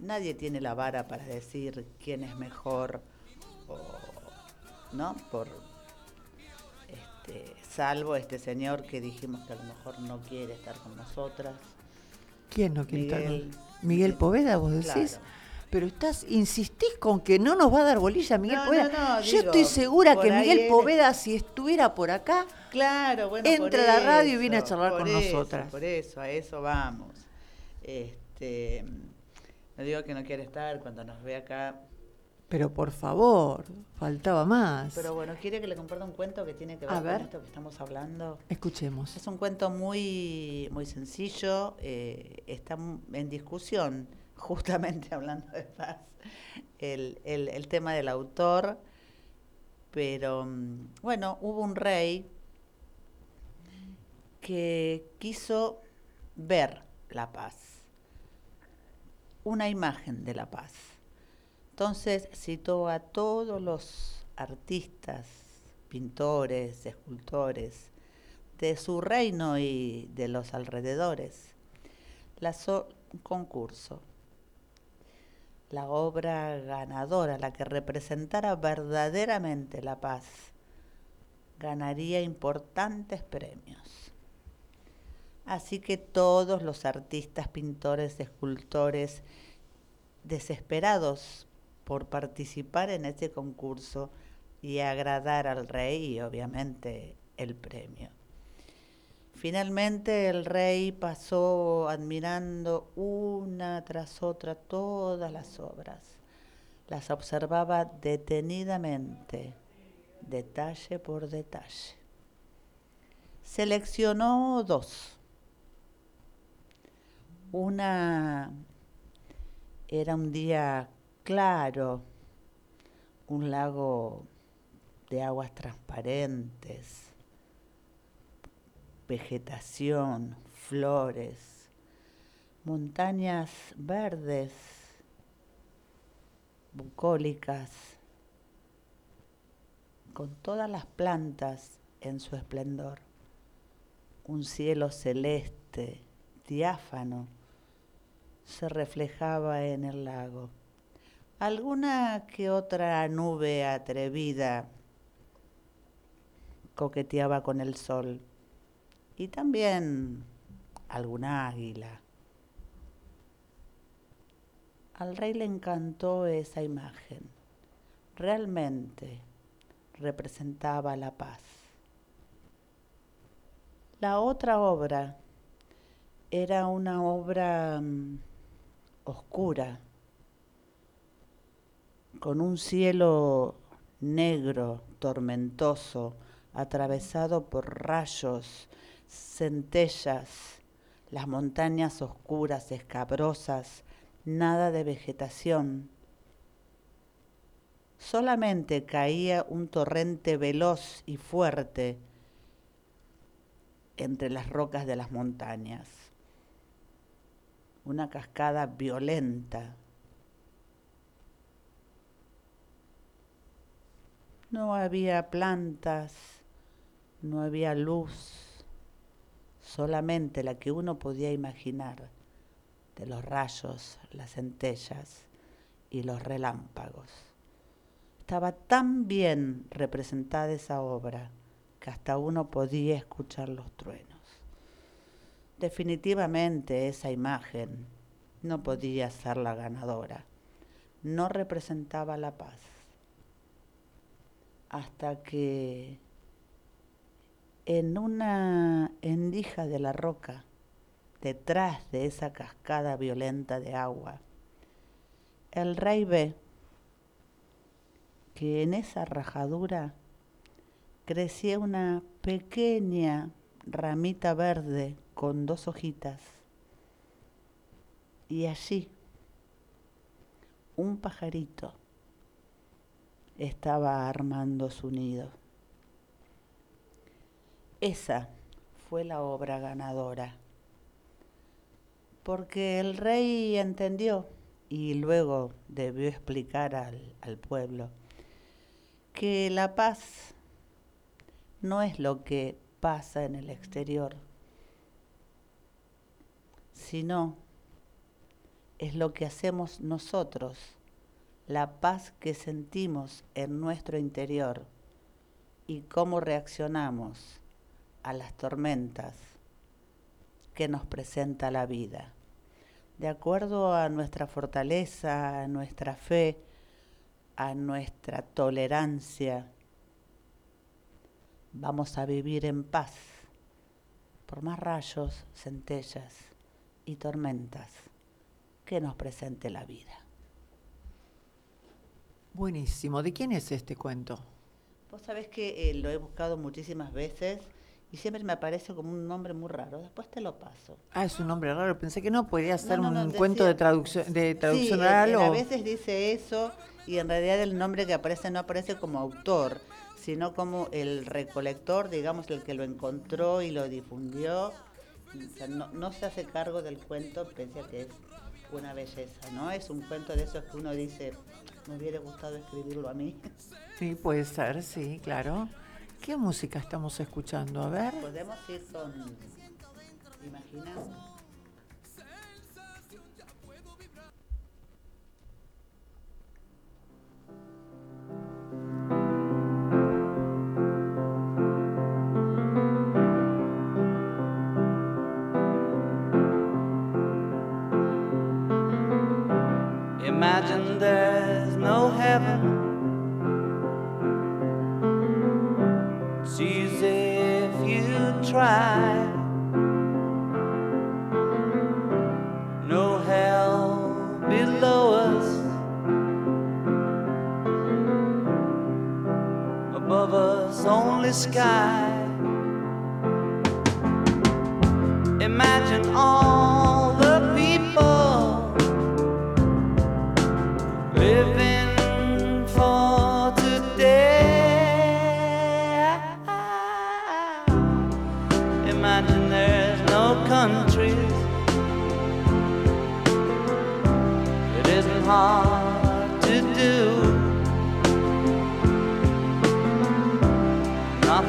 nadie tiene la vara para decir quién es mejor o ¿no? Por este, salvo este señor que dijimos que a lo mejor no quiere estar con nosotras. ¿Quién no quiere estar con Miguel Poveda, vos decís? Pero estás, insistís con que no nos va a dar bolilla Miguel Poveda. Yo estoy segura que Miguel Poveda, si estuviera por acá, claro, bueno, entra a la radio y viene a charlar con nosotras. Por eso, a eso vamos. Este, no digo que no quiere estar, cuando nos ve acá, pero por favor, faltaba más. Pero bueno, ¿quiere que le comparta un cuento que tiene que ver, con esto que estamos hablando? Escuchemos. Es un cuento muy, muy sencillo, eh, está en discusión, justamente hablando de paz, el, el, el tema del autor, pero mm, bueno, hubo un rey que quiso ver la paz, una imagen de la paz entonces citó a todos los artistas, pintores, escultores de su reino y de los alrededores. Lanzó un concurso. La obra ganadora, la que representara verdaderamente la paz, ganaría importantes premios. Así que todos los artistas, pintores, escultores, desesperados por participar en este concurso y agradar al rey y obviamente el premio. Finalmente el rey pasó admirando una tras otra todas las obras. Las observaba detenidamente, detalle por detalle. Seleccionó dos. Una era un día claro, un lago de aguas transparentes, vegetación, flores, montañas verdes, bucólicas, con todas las plantas en su esplendor, un cielo celeste, diáfano, se reflejaba en el lago alguna que otra nube atrevida coqueteaba con el sol y también alguna águila. Al rey le encantó esa imagen. Realmente representaba la paz. La otra obra era una obra mm, oscura, con un cielo negro, tormentoso, atravesado por rayos, centellas, las montañas oscuras, escabrosas, nada de vegetación. Solamente caía un torrente veloz y fuerte entre las rocas de las montañas. Una cascada violenta No había plantas, no había luz, solamente la que uno podía imaginar de los rayos, las centellas y los relámpagos. Estaba tan bien representada esa obra que hasta uno podía escuchar los truenos. Definitivamente esa imagen no podía ser la ganadora, no representaba la paz hasta que en una endija de la roca, detrás de esa cascada violenta de agua, el rey ve que en esa rajadura crecía una pequeña ramita verde con dos hojitas. Y allí un pajarito estaba armando su nido. Esa fue la obra ganadora, porque el rey entendió y luego debió explicar al, al pueblo que la paz no es lo que pasa en el exterior, sino es lo que hacemos nosotros, la paz que sentimos en nuestro interior y cómo reaccionamos a las tormentas que nos presenta la vida. De acuerdo a nuestra fortaleza, a nuestra fe, a nuestra tolerancia, vamos a vivir en paz por más rayos, centellas y tormentas que nos presente la vida. Buenísimo. ¿De quién es este cuento? Vos sabés que eh, lo he buscado muchísimas veces y siempre me aparece como un nombre muy raro. Después te lo paso. Ah, es un nombre raro. Pensé que no, podía ser No, no, un cuento de traducción, de traducción Sí, oral o... a veces dice eso y en realidad el nombre que aparece no aparece como autor, sino como el recolector, digamos, el que lo encontró y lo difundió. O sea, no, no se hace cargo del cuento, a que es una belleza, ¿no? Es un cuento de esos que uno dice, me hubiera gustado escribirlo a mí. Sí, puede ser, sí, claro. ¿Qué música estamos escuchando? A ver. Podemos ir con, imagina, Imagine no heaven. It's easy if you try. No hell below us. Above us, only sky. Imagine all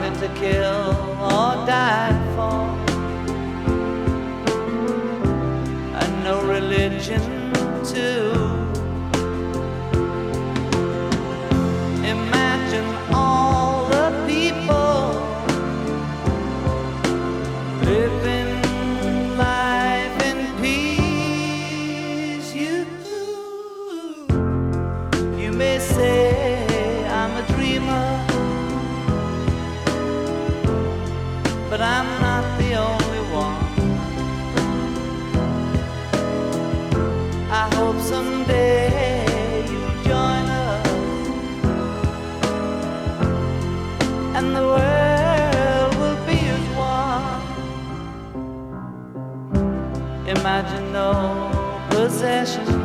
To kill or die for. possession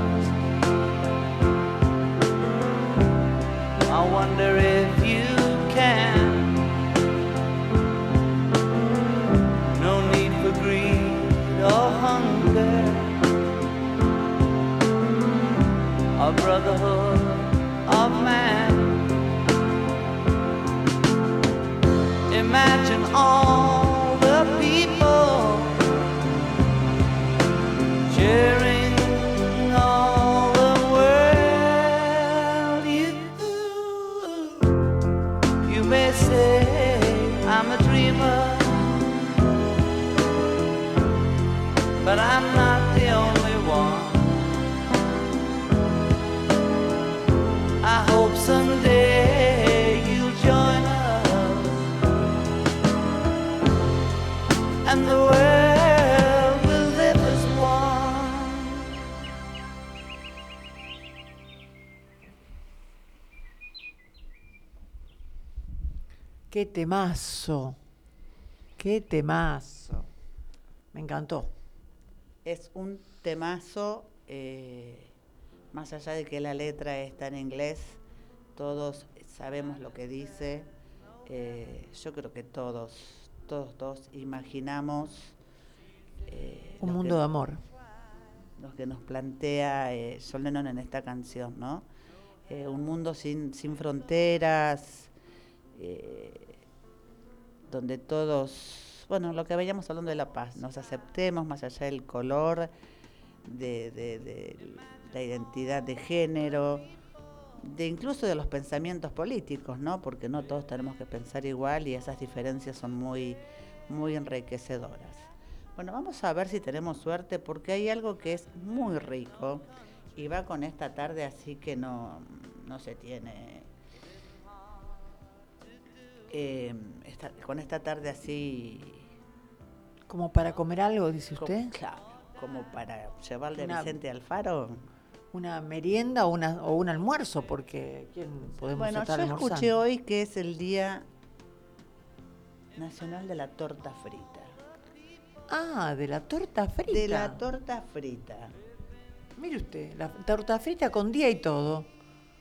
Qué temazo. Qué temazo. Me encantó. Es un temazo, eh, más allá de que la letra está en inglés, todos sabemos lo que dice. eh, yo creo que todos, todos, todos imaginamos eh, Un mundo que- de amor. lo que nos plantea eh, Lennon en esta canción, ¿no? Un mundo sin, sin fronteras, eh, donde todos, bueno, lo que veníamos hablando de la paz, nos aceptemos más allá del color, de, de- de la identidad de género, de incluso de los pensamientos políticos, ¿no? Porque no todos tenemos que pensar igual y esas diferencias son muy, muy enriquecedoras. Bueno, vamos a ver si tenemos suerte porque hay algo que es muy rico y va con esta tarde así que no, no se tiene... eh, esta- con esta tarde así... Como para comer algo, dice usted. claro, como para llevarle Una- a Vicente Alfaro. Una merienda o, una, o un almuerzo, porque ¿quién podemos Bueno, estar yo almorzando? escuché hoy que es el Día Nacional de la Torta Frita. Ah, de la torta frita. De la torta frita. Mire usted, la torta frita con día y todo.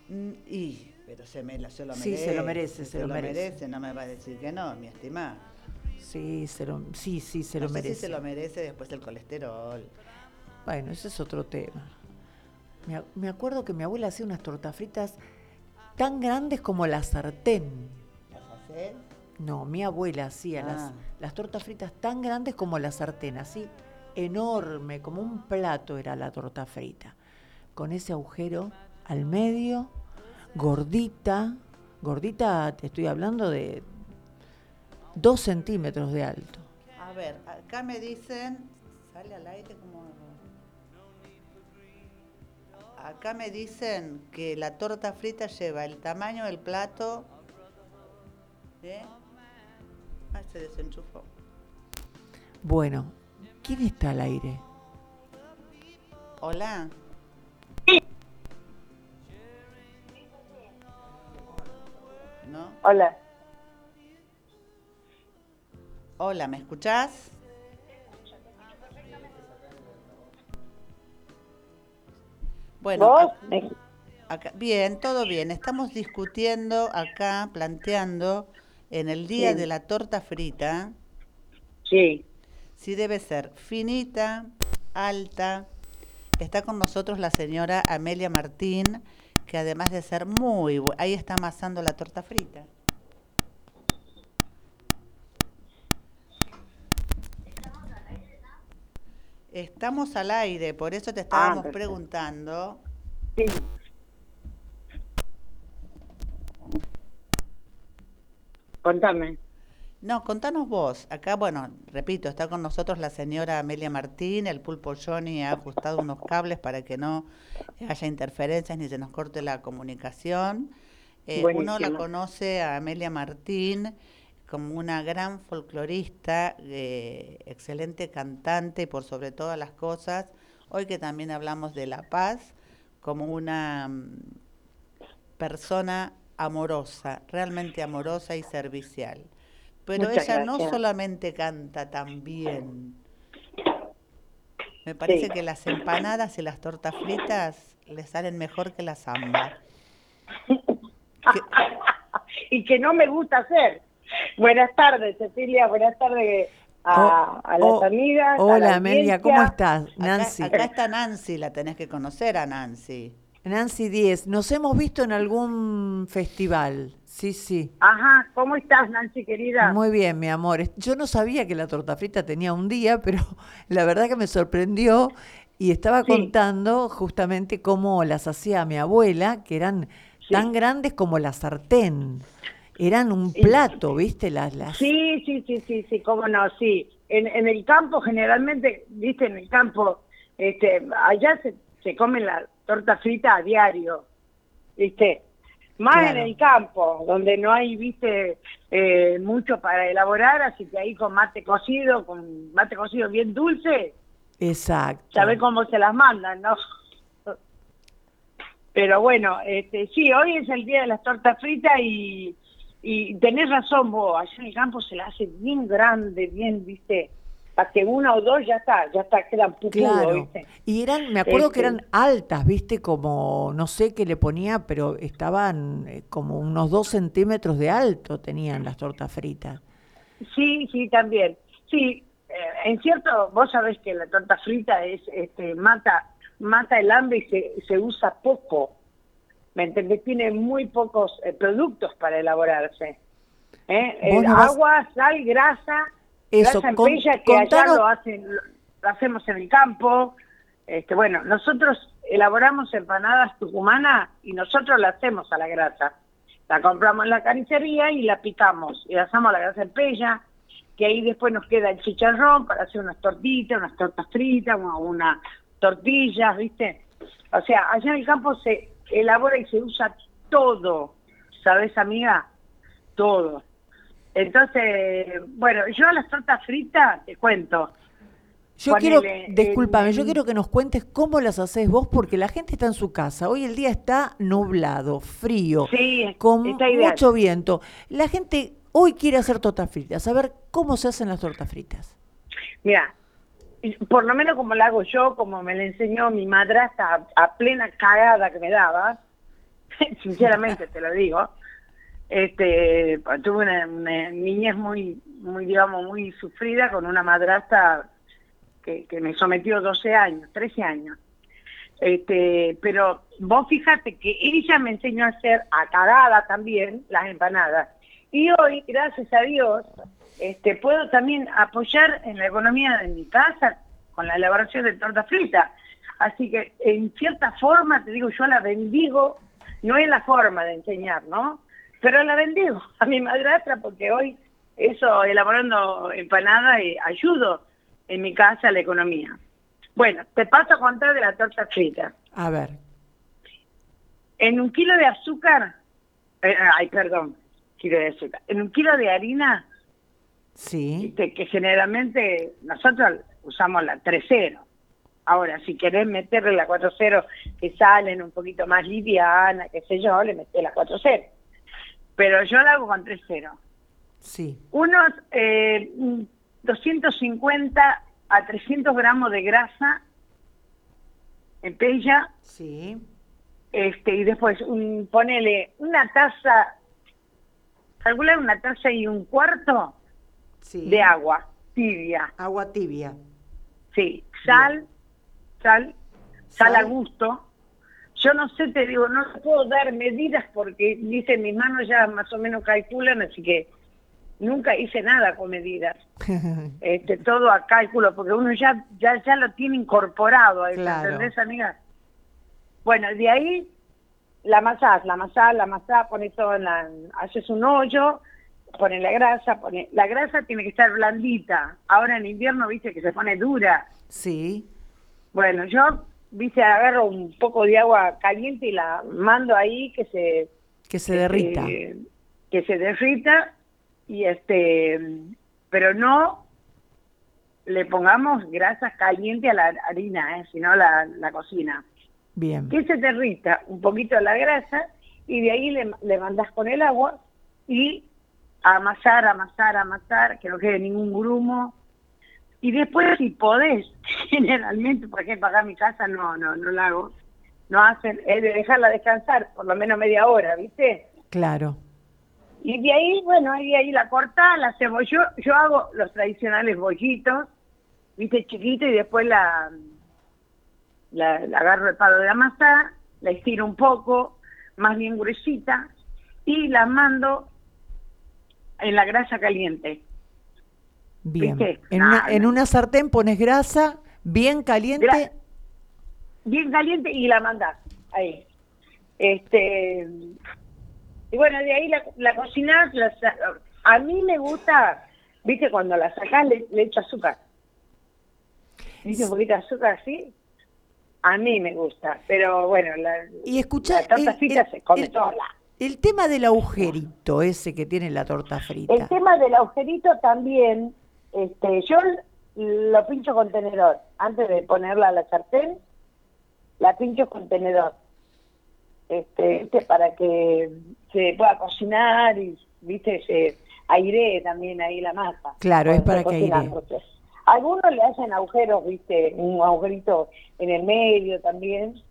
Mm, Y, pero se, me, se lo Sí, merece. se lo merece, se lo merece. No me va a decir que no, mi estimada. Sí, se lo, sí, sí, se No lo sé merece. Si se lo merece después el colesterol. Bueno, ese es otro tema. Me, me acuerdo que mi abuela hacía unas tortas fritas tan grandes como la sartén. ¿Las hacer? No, mi abuela hacía Ah. las, las tortas fritas tan grandes como la sartén, así enorme, como un plato era la torta frita. Con ese agujero al medio, gordita, gordita, te estoy hablando de dos centímetros de alto. A ver, acá me dicen. ¿Sale al aire como.? Acá me dicen que la torta frita lleva el tamaño del plato. ¿Eh? Ah, se desenchufó. Bueno, ¿quién está al aire? Hola. ¿No? Hola. Hola, ¿me escuchás? Bueno, acá- bien, todo bien. Estamos discutiendo acá, planteando en el día de la torta frita, Sí. si debe ser finita, alta. Está con nosotros la señora Amelia Martín, que además de ser muy bu- ahí está amasando la torta frita. Estamos al aire, por eso te estábamos perfecto. preguntando. Sí. Contame. No, contanos vos. Acá, bueno, repito, está con nosotros la señora Amelia Martín. El pulpo Johnny ha ajustado unos cables para que no haya interferencias ni se nos corte la comunicación. Eh, uno la conoce a Amelia Martín como una gran folclorista, eh, excelente cantante y por sobre todas las cosas, hoy que también hablamos de la paz, como una mm, persona amorosa, realmente amorosa y servicial. Pero Muchas ella no solamente canta tan bien. Me parece Sí. que las empanadas y las tortas fritas le salen mejor que la samba. y que no me gusta hacer. Buenas tardes, Cecilia. Buenas tardes a, a las Oh, amigas. a la Hola Amelia, ¿cómo estás? Nancy. Acá, está Nancy, la tenés que conocer a Nancy. Nancy Díez, nos hemos visto en algún festival. Sí, sí. Ajá, ¿cómo estás, Nancy, querida? Muy bien, mi amor. Yo no sabía que la torta frita tenía un día, pero la verdad que me sorprendió y estaba Sí. contando justamente cómo las hacía mi abuela, que eran Sí. tan grandes como la sartén. Eran un plato, ¿viste? Las, las... Sí, sí, sí, sí, sí, cómo no, sí. En, en el campo, generalmente, viste, en el campo, este, allá se, se come la torta frita a diario, viste. Más Claro. en el campo, donde no hay, viste, eh, mucho para elaborar, así que ahí con mate cocido, con mate cocido bien dulce, Exacto. sabés cómo se las mandan, ¿no? Pero bueno, este, sí, hoy es el día de las tortas fritas y, Y tenés razón vos, allá en el campo se la hace bien grande, bien, viste, que una o dos ya está, ya está, quedan pupudo, Claro. viste. Y eran, me acuerdo que Este- eran altas, viste, como, no sé qué le ponía, pero estaban eh, como unos dos centímetros de alto tenían las tortas fritas. Sí, sí, también. Sí, eh, en cierto, vos sabés que la torta frita es, este, mata, mata el hambre y se, se usa poco. ¿Me entendés? Tiene muy pocos eh, productos para elaborarse. ¿eh? Vos Eh, no vas- Agua, sal, grasa, Eso, grasa en con- que allá lo hacen, lo, hacemos en el campo. Este, bueno, nosotros elaboramos empanadas tucumanas y nosotros la hacemos a la grasa. La compramos en la carnicería y la picamos y la hacemos a la grasa en pella, que ahí después nos queda el chicharrón para hacer unas tortitas, unas tortas fritas, una- unas tortillas, ¿viste? O sea, allá en el campo se elabora y se usa todo, ¿sabes, amiga? Todo. Entonces, bueno, yo a las tortas fritas te cuento. Yo Ponele, quiero, discúlpame, yo quiero que nos cuentes cómo las haces vos, porque la gente está en su casa. Hoy el día está nublado, frío, Sí, con mucho viento. La gente hoy quiere hacer tortas fritas. A ver, ¿cómo se hacen las tortas fritas? Mira, por lo menos como la hago yo, como me la enseñó mi madrastra a, a plena cagada que me daba, sinceramente te lo digo, este, tuve una, una niñez muy, muy, digamos, muy sufrida con una madrastra que, que me sometió 12 años, 13 años. Este, pero vos fíjate que ella me enseñó a hacer a cagada también las empanadas. Y hoy, gracias a Dios, este, puedo también apoyar en la economía de mi casa con la elaboración de torta frita. Así que, en cierta forma, te digo, yo la bendigo, no es la forma de enseñar, ¿no? Pero la bendigo a mi madrastra porque hoy eso, elaborando empanadas, eh, ayudo en mi casa a la economía. Bueno, te paso a contar de la torta frita. A ver, En un kilo de azúcar, eh, ay, perdón, kilo de azúcar. En un kilo de harina, sí, que generalmente nosotros usamos la 3.0. Ahora, si querés meterle la 4.0, que salen un poquito más liviana, qué sé yo, le metés la 4.0. Pero yo la hago con 3.0. sí, Unos eh, 250 a 300 gramos de grasa en pella, sí, este y después un, ponele una taza, calcular una taza y un cuarto sí. de agua tibia, Agua tibia. sí, sal, sal, sal a gusto. Yo no sé, te digo, no puedo dar medidas porque, dice, mis manos ya más o menos calculan, así que nunca hice nada con medidas. este, todo a cálculo, porque uno ya, ya, ya lo tiene incorporado, a Claro. ¿entendés, amiga? Bueno, de ahí la amasás, la amasás, la amasás, pones todo en la, haces un hoyo, pones la grasa, pones, la grasa tiene que estar blandita, ahora en invierno viste que se pone dura, sí, bueno, yo, viste, agarro un poco de agua caliente y la mando ahí que se... que se derrita. eh, que se derrita y este... Pero no le pongamos grasa caliente a la harina, ¿eh? sino la, la cocina. Bien, Que se derrita un poquito la grasa y de ahí le, le mandás con el agua y amasar, amasar, amasar, que no quede ningún grumo. Y después si podés, generalmente, por ejemplo, acá en mi casa no, no, no la hago, no hacen, es de dejarla descansar por lo menos media hora, ¿viste? claro. Y de ahí, bueno, ahí, ahí la cortás, la hacemos. Yo, yo hago los tradicionales bollitos, viste, chiquito, y después la, la, la agarro el palo de la masa, la estiro un poco, más bien gruesita, y la mando en la grasa caliente. Bien. En una, Nah, en una sartén pones grasa bien caliente. Gra- Bien caliente y la mandás ahí. Este, y bueno, de ahí la, la cocinás, la a mí me gusta, viste, cuando la sacás le, le echo azúcar. ¿Viste un poquito de azúcar así? A mí me gusta, pero bueno, la, Y escuchá, la torta el- frita el- se come. El tema del agujerito ese que tiene la torta frita. El tema del agujerito también, este, yo lo pincho con tenedor. Antes de ponerla a la sartén, la pincho con tenedor. Este, este, para que se pueda cocinar y, viste, se airee también ahí la masa. Claro, es para que airee. Algunos le hacen agujeros, viste, un agujerito en el medio también,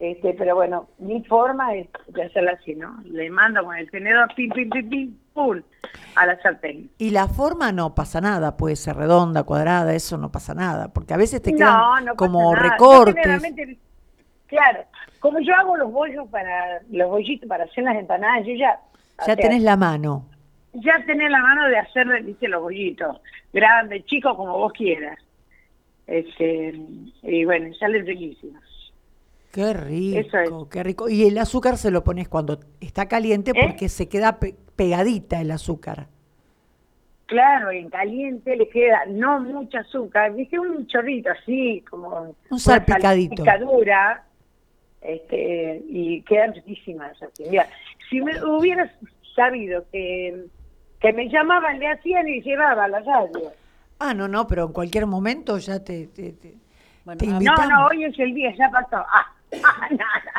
este, pero bueno, mi forma es de hacerla así, ¿no? Le mando con el tenedor, pim, pim, pim, pim, pum, a la sartén. Y la forma no pasa nada, puede ser redonda, cuadrada, eso no pasa nada, porque a veces te quedan No, no pasa como nada. Recortes. claro, como yo hago los bollos para, los bollitos para hacer las empanadas, yo ya... Ya sea, tenés la mano. ya tenés la mano de hacer, viste, los bollitos, grandes, chicos, como vos quieras. Este, y bueno, salen riquísimos. Qué rico, es. qué rico. Y el azúcar se lo pones cuando está caliente ¿Eh? porque se queda pe- pegadita el azúcar. Claro, en caliente le queda no mucho azúcar, viste, un chorrito así, como Un una salpicadito. salpicadura, este, y quedan riquísimas. así. Mira, si me hubieras sabido que, que me llamaban, le hacían y llevaba a la radio. Ah, no, no, pero en cualquier momento ya te, te, te- Bueno, No, no, hoy es el día, ya pasó. Ah,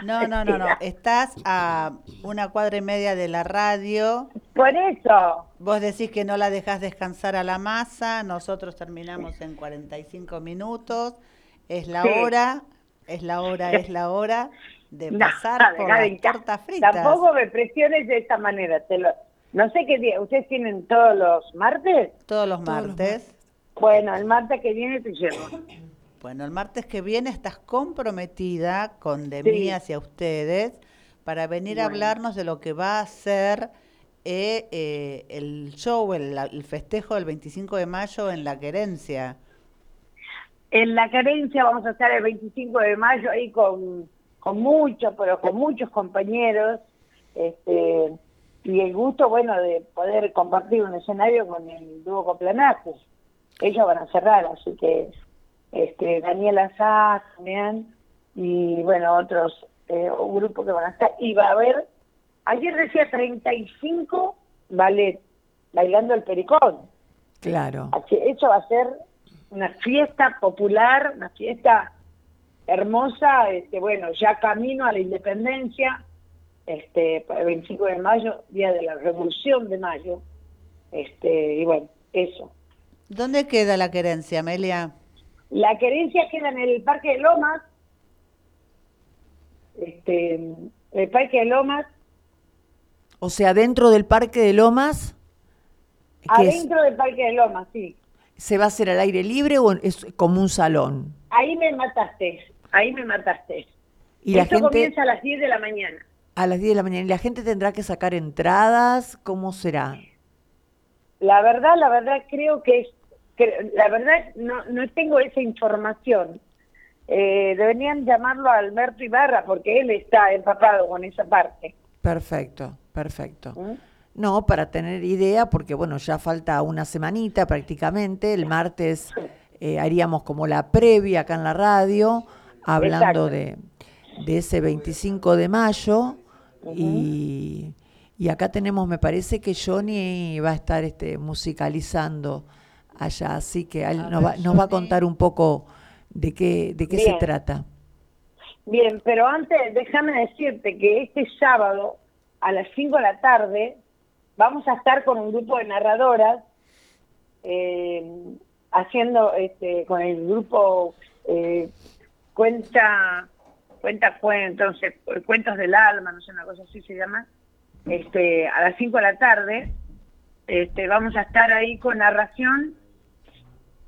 No, no, no, no. Estás a una cuadra y media de la radio. Por eso. Vos decís que no la dejás descansar a la masa. Nosotros terminamos en 45 minutos. Es la Sí. hora, es la hora, es la hora de No, pasar por dejá de las tortas fritas. Tampoco me presiones de esta manera. Te lo, no sé qué día. ¿Ustedes tienen todos los martes? Todos los Todos los martes. Bueno, el martes que viene te llevo. Bueno, el martes que viene estás comprometida con de mí Sí. hacia ustedes para venir a hablarnos de lo que va a ser eh, eh, el show, el, el festejo del 25 de mayo en La Querencia. En la carencia vamos a estar el 25 de mayo ahí con, con muchos, pero con muchos compañeros. Este, y el gusto, bueno, de poder compartir un escenario con el dúo Coplanaje. Ellos van a cerrar, así que este, Daniela Sá también, y bueno, otros, eh, un grupo que van a estar. Y va a haber, ayer decía 35 ballet, bailando el pericón. Claro. Así, eso va a ser una fiesta popular, una fiesta hermosa, este, bueno, ya camino a la independencia, este, el 25 de mayo, día de la Revolución de Mayo, este, y bueno, eso. ¿Dónde queda La Querencia, Amelia? La querencia queda en el Parque de Lomas, este, el Parque de Lomas, O sea, dentro del Parque de Lomas, es- adentro del Parque de Lomas, sí. ¿se va a hacer al aire libre o es como un salón? Ahí me mataste, ahí me mataste. Y la Esto gente comienza a las 10 de la mañana. a las 10 de la mañana. ¿Y la gente tendrá que sacar entradas? ¿Cómo será? La verdad, la verdad creo que es, que- la verdad no, no tengo esa información. Eh, deberían llamarlo a Alberto Ibarra porque él está empapado con esa parte. Perfecto, perfecto. ¿Mm? No, para tener idea, porque bueno, ya falta una semanita prácticamente. El martes eh, haríamos como la previa acá en la radio, hablando de, de ese 25 de mayo. y, y acá tenemos, me parece que Johnny va a estar este, musicalizando allá, así que él nos, va, nos va a contar un poco de qué, de qué se trata. Bien, pero antes déjame decirte que este sábado a las 5 de la tarde vamos a estar con un grupo de narradoras eh, haciendo este con el grupo eh, cuenta cuenta cuentos, cuentos del alma, no sé, una cosa así se llama. Este, a las 5 de la tarde este vamos a estar ahí con narración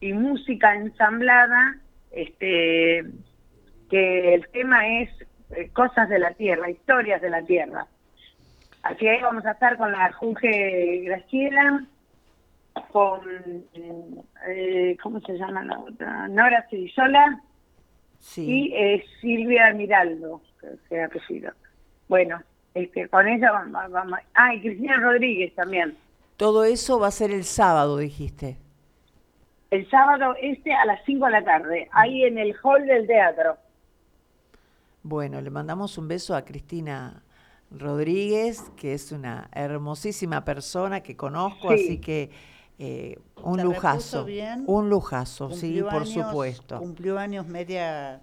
y música ensamblada, este que el tema es eh, cosas de la tierra, historias de la tierra. Así que ahí vamos a estar con la Juge Graciela, con, eh, ¿cómo se llama la otra? Nora Cirisola Sí. y eh, Silvia Miraldo, que que es apellido. Bueno, este, con ella vamos, vamos. Ah, y Cristina Rodríguez también. Todo eso va a ser el sábado, dijiste. El sábado este a las 5 de la tarde, ahí en el hall del teatro. Bueno, le mandamos un beso a Cristina Rodríguez, que es una hermosísima persona que conozco, Sí. así que eh, un ¿Se repuso lujazo. bien? Un lujazo, sí, por supuesto. Cumplió años media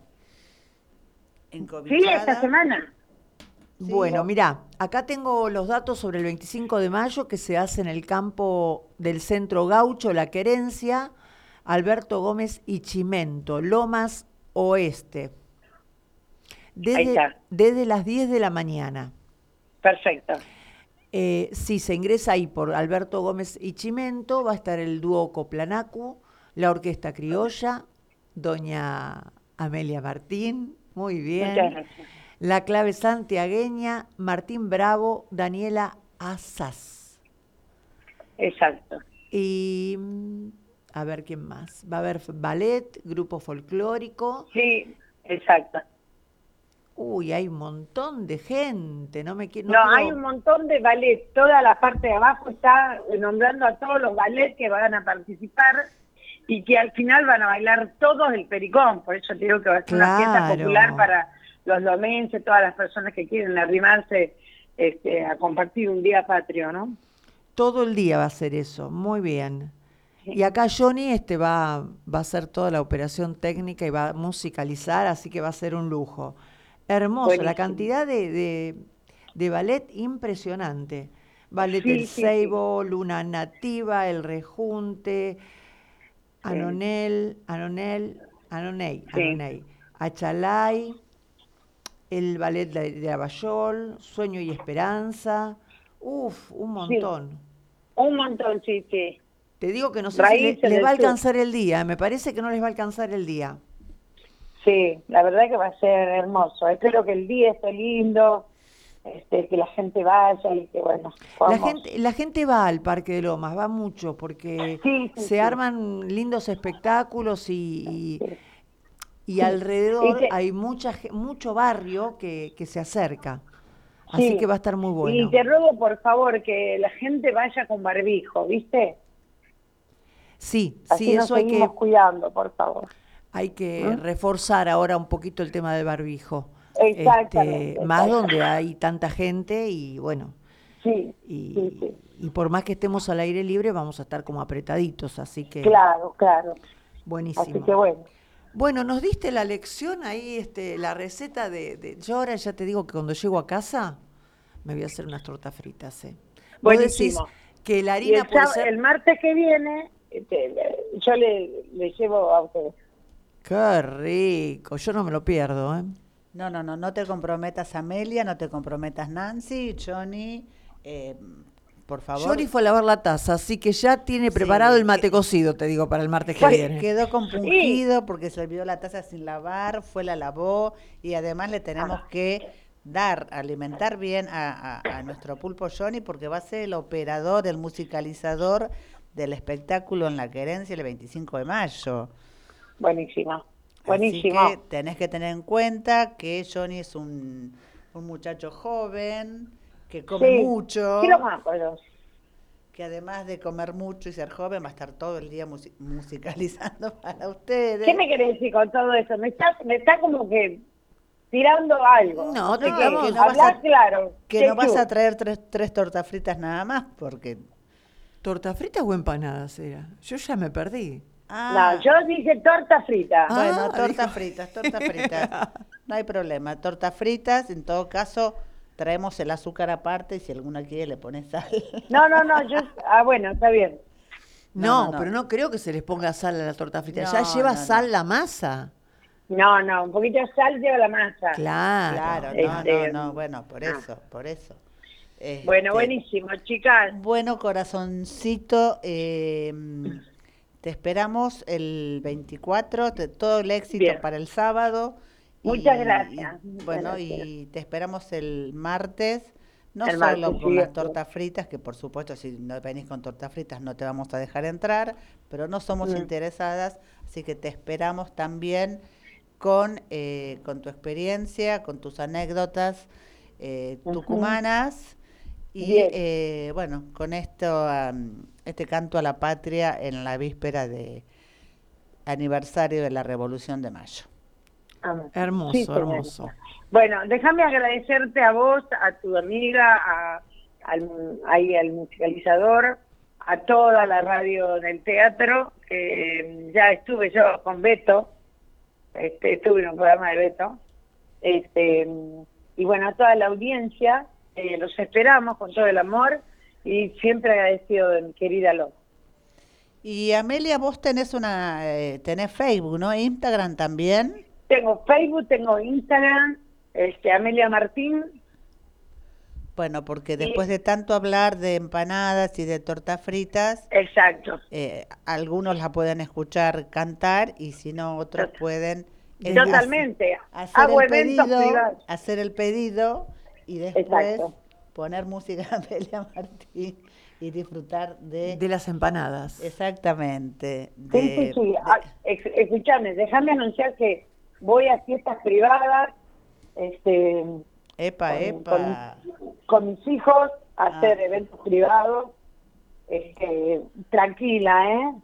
Sí, encobijada. esta semana. Bueno, Sí. mira, acá tengo los datos sobre el 25 de mayo que se hace en el campo del Centro Gaucho, La Querencia, Alberto Gómez y Chimento, Lomas Oeste. Desde, desde las 10 de la mañana. Perfecto. Eh, si se ingresa ahí por Alberto Gómez y Chimento, va a estar el dúo Coplanacu, la Orquesta Criolla, doña Amelia Martín, muy bien. La clave santiagueña, Martín Bravo, Daniela Asas. Exacto. Y mm, a ver quién más. Va a haber ballet, grupo folclórico. Sí, exacto. Uy, hay un montón de gente, no me quiero... No, hay un montón de ballet, toda la parte de abajo está nombrando a todos los ballets que van a participar y que al final van a bailar todos el pericón, por eso te digo que va a ser una fiesta popular para los lomenses, todas las personas que quieren arrimarse este, a compartir un día patrio, ¿no? Todo el día va a ser eso, muy bien. Y acá Johnny este va, va a hacer toda la operación técnica y va a musicalizar, así que va a ser un lujo. Hermoso, la cantidad de, de, ballet impresionante. Ballet El Seibo, Luna Nativa, El Rejunte, Anonel, Anonel, Anonei, Anonei, Achalay, el ballet de, de Abayol, Sueño y Esperanza. Uf, un montón. Un montón, sí, sí. Te digo que no sé si les va a alcanzar el día, me parece que no les va a alcanzar el día. Sí, la verdad que va a ser hermoso. Espero que el día esté lindo, este, que la gente vaya y que bueno. La gente, la gente va al Parque de Lomas, va mucho porque se arman lindos espectáculos y, y, alrededor hay mucha mucho barrio que, que se acerca. Así que va a estar muy bueno. Y te ruego por favor que la gente vaya con barbijo, ¿viste? Sí, Así sí, nos eso hay que cuidando, por favor. Hay que ¿Mm? reforzar ahora un poquito el tema del barbijo. Exactamente. Este, más donde hay tanta gente y bueno. Sí y, y, por más que estemos al aire libre, vamos a estar como apretaditos, así que. Claro, claro. Buenísimo. Así que bueno. Bueno, nos diste la lección ahí, este, la receta de, de, Yo ahora ya te digo que cuando llego a casa me voy a hacer unas tortas fritas, ¿eh? Buenísimo. que la harina el, el martes que viene este, yo le, le llevo a ustedes. Qué rico, yo no me lo pierdo, ¿eh? No, no, no, no te comprometas Amelia, no te comprometas Nancy, Johnny, eh, por favor. Johnny fue a lavar la taza, así que ya tiene preparado el mate cocido, te digo, para el martes que viene. Quedó compungido porque se olvidó la taza sin lavar, fue la lavó y además le tenemos que dar, alimentar bien a, a, nuestro pulpo Johnny porque va a ser el operador, el musicalizador del espectáculo en la querencia el 25 de mayo. Buenísima, buenísimo. Así que tenés que tener en cuenta que Johnny es un, un muchacho joven, que come mucho. Sí, lo más, que además de comer mucho y ser joven va a estar todo el día musicalizando para ustedes. ¿Qué me querés decir con todo eso? Me está, me está como que tirando algo. No, te no, que, no vas a, claro. Que no vas a traer tres, tres tortas fritas nada más, porque... ¿Torta fritas o empanadas era? Yo ya me perdí. Ah. No, yo dije torta frita. Ah, bueno, torta fritas, torta fritas. No hay problema. Tortas fritas, en todo caso, traemos el azúcar aparte y si alguna quiere le pones sal. No, no, no, yo... Ah, bueno, está bien. No, pero no creo que se les ponga sal a la torta frita. ya lleva sal la masa. No, no, un poquito de sal lleva la masa. Claro. Claro, no, este, no, no, bueno, por ah. eso, por eso. Bueno, este, buenísimo, chicas. Bueno, corazoncito, eh, te esperamos el 24, todo el éxito para el sábado. Muchas gracias. bueno, y te esperamos el martes, no solo con las tortas fritas, que por supuesto si no venís con tortas fritas no te vamos a dejar entrar, pero no somos mm. interesadas, así que te esperamos también con, eh, con tu experiencia, con tus anécdotas eh, tucumanas y eh, bueno, con esto, este canto a la patria en la víspera de aniversario de la Revolución de Mayo. Hermoso, hermoso. Bueno, déjame agradecerte a vos, a tu amiga, a, al, ahí, al musicalizador, a toda la radio del teatro, que ya estuve yo con Beto, este, estuve en un programa de Beto, este, y bueno, a toda la audiencia, Eh, los esperamos con todo el amor y siempre agradecido de mi querida Lo. Y Amelia, vos tenés una, eh, tenés Facebook, ¿no? Instagram también. Tengo Facebook, tengo Instagram, este, Amelia Martín. Bueno, porque después de tanto hablar de empanadas y de tortas fritas, Exacto. eh, algunos la pueden escuchar cantar y si no, otros pueden eh, Totalmente. hacer Hago el eventos pedido, privados. hacer el pedido y después Exacto. poner música de Amelia Martín y disfrutar de... De las empanadas. Exactamente. De- sí, sí. de- Ah, escuchame, déjame anunciar que voy a fiestas privadas, este, epa, con- epa. con mis hijos, a Ah. hacer eventos privados. Este, tranquila, ¿eh?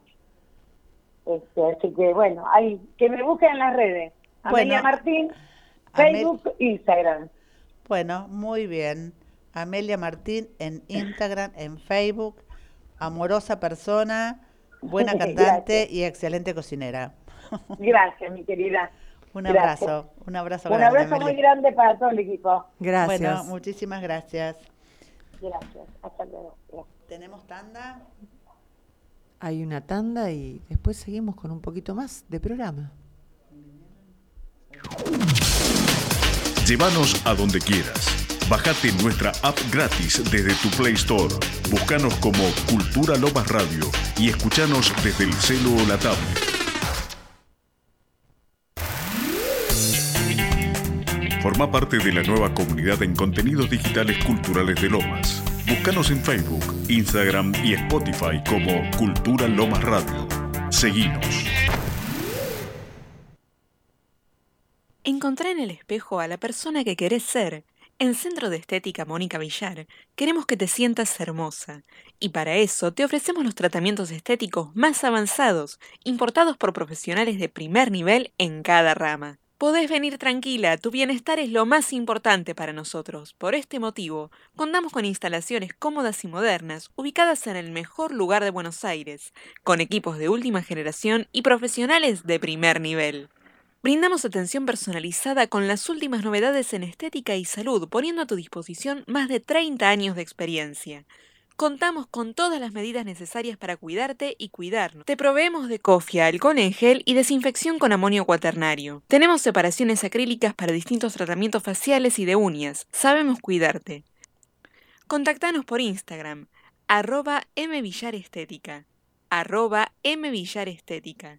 Este, así que bueno, ahí, que me busquen en las redes. Amelia Bueno, Martín, Amel- Facebook, Instagram. Bueno, muy bien. Amelia Martín en Instagram, en Facebook, amorosa persona, buena cantante Gracias. y excelente cocinera. Gracias, mi querida. Un Gracias. abrazo, un abrazo Un grande. abrazo muy grande para todo el equipo. Gracias. Bueno, muchísimas gracias. Gracias. Hasta luego. Gracias. ¿Tenemos tanda? Hay una tanda y después seguimos con un poquito más de programa. Llévanos a donde quieras. Bajate nuestra app gratis desde tu Play Store. Búscanos como Cultura Lomas Radio y escuchanos desde el celo o la tablet. Forma parte de la nueva comunidad en contenidos digitales culturales de Lomas. Búscanos en Facebook, Instagram y Spotify como Cultura Lomas Radio. Seguinos. Encontrá en el espejo a la persona que querés ser. En Centro de Estética Mónica Villar queremos que te sientas hermosa y para eso te ofrecemos los tratamientos estéticos más avanzados, importados por profesionales de primer nivel en cada rama. Podés venir tranquila, tu bienestar es lo más importante para nosotros. Por este motivo, contamos con instalaciones cómodas y modernas, ubicadas en el mejor lugar de Buenos Aires, con equipos de última generación y profesionales de primer nivel. Brindamos atención personalizada con las últimas novedades en estética y salud, poniendo a tu disposición más de 30 años de experiencia. Contamos con todas las medidas necesarias para cuidarte y cuidarnos. Te proveemos de cofia, alcohol en gel y desinfección con amonio cuaternario. Tenemos separaciones acrílicas para distintos tratamientos faciales y de uñas. Sabemos cuidarte. Contactanos por Instagram, arroba mvillarestética, arroba mvillarestética.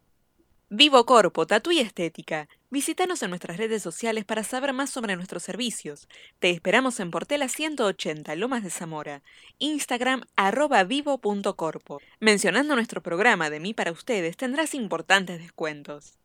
Vivo Corpo, Tatu y Estética. Visítanos en nuestras redes sociales para saber más sobre nuestros servicios. Te esperamos en Portela 180, Lomas de Zamora. Instagram arroba vivo.corpo. Mencionando nuestro programa de mí para ustedes tendrás importantes descuentos.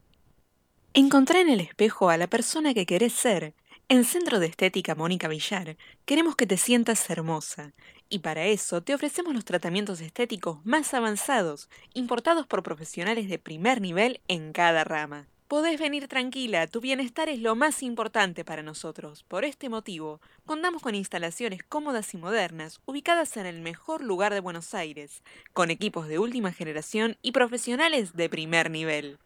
Encontrá en el espejo a la persona que querés ser. En Centro de Estética Mónica Villar queremos que te sientas hermosa y para eso te ofrecemos los tratamientos estéticos más avanzados, importados por profesionales de primer nivel en cada rama. Podés venir tranquila, tu bienestar es lo más importante para nosotros. Por este motivo, contamos con instalaciones cómodas y modernas, ubicadas en el mejor lugar de Buenos Aires, con equipos de última generación y profesionales de primer nivel.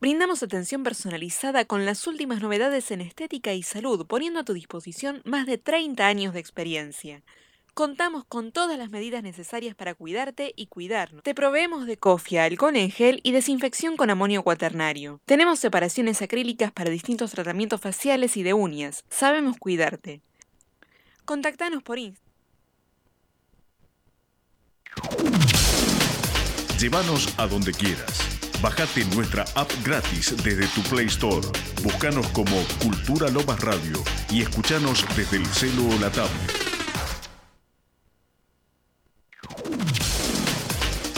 Brindamos atención personalizada con las últimas novedades en estética y salud, poniendo a tu disposición más de 30 años de experiencia. Contamos con todas las medidas necesarias para cuidarte y cuidarnos. Te proveemos de cofia, alcohol en gel y desinfección con amonio cuaternario. Tenemos separaciones acrílicas para distintos tratamientos faciales y de uñas. Sabemos cuidarte. Contactanos por Instagram. Llévanos a donde quieras. Bajate nuestra app gratis desde tu Play Store. Búscanos como Cultura Lomas Radio y escuchanos desde el celo o la tablet.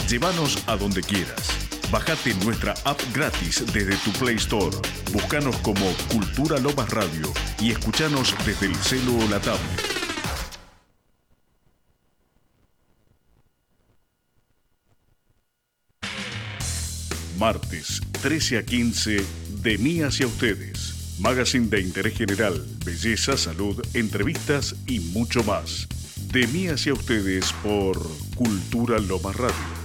Llévanos a donde quieras. Bajate nuestra app gratis desde tu Play Store. Búscanos como Cultura Lomas Radio y escuchanos desde el celo o la tablet. Martes, 13 a 15, de mí hacia ustedes. Magazine de interés general, belleza, salud, entrevistas y mucho más. De mí hacia ustedes por Cultura Loma Radio.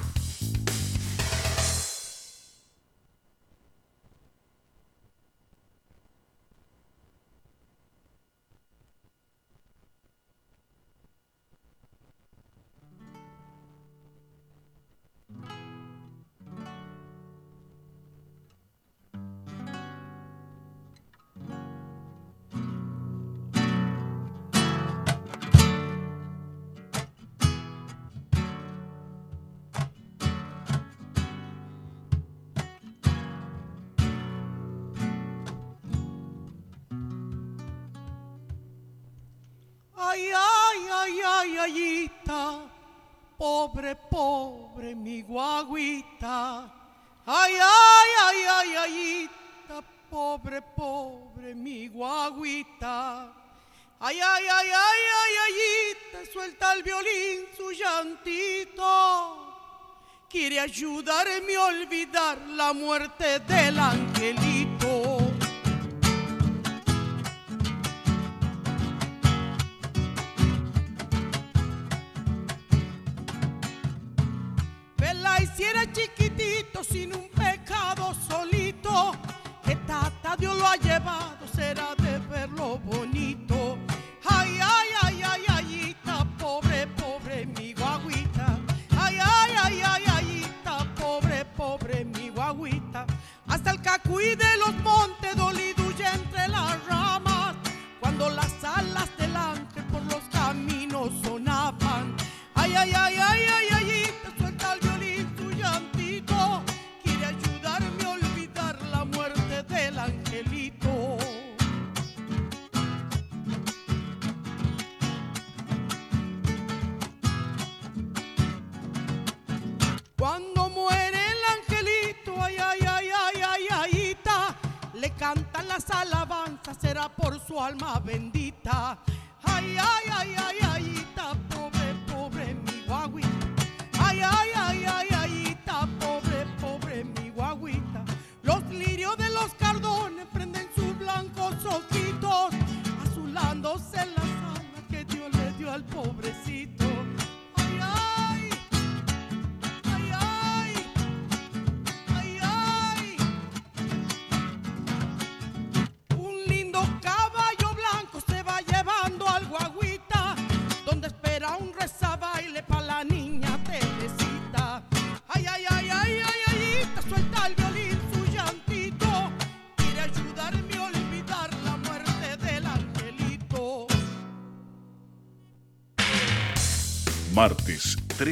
Ayudarme a olvidar la muerte del angelito. la hiciera chiquitito sin un pecado solito, que tata Dios lo ha llevado, será de verlo bonito. Hasta el cacuí de los montes dolido entre las ramas, cuando las alas del ángel por los caminos sonaban. Ay, ay, ay, ay, ay, ay, suelta el violín tu llantito. Quiere ayudarme a olvidar la muerte del angelito. Cuando será por su alma bendita. Ay, ay, ay, ay, ay,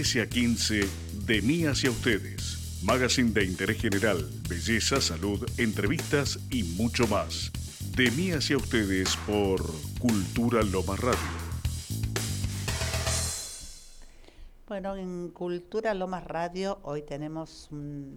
13 a 15, de mí hacia ustedes. Magazine de interés general, belleza, salud, entrevistas y mucho más. De mí hacia ustedes por Cultura Loma Radio. Bueno, en Cultura Lomas Radio hoy tenemos mm,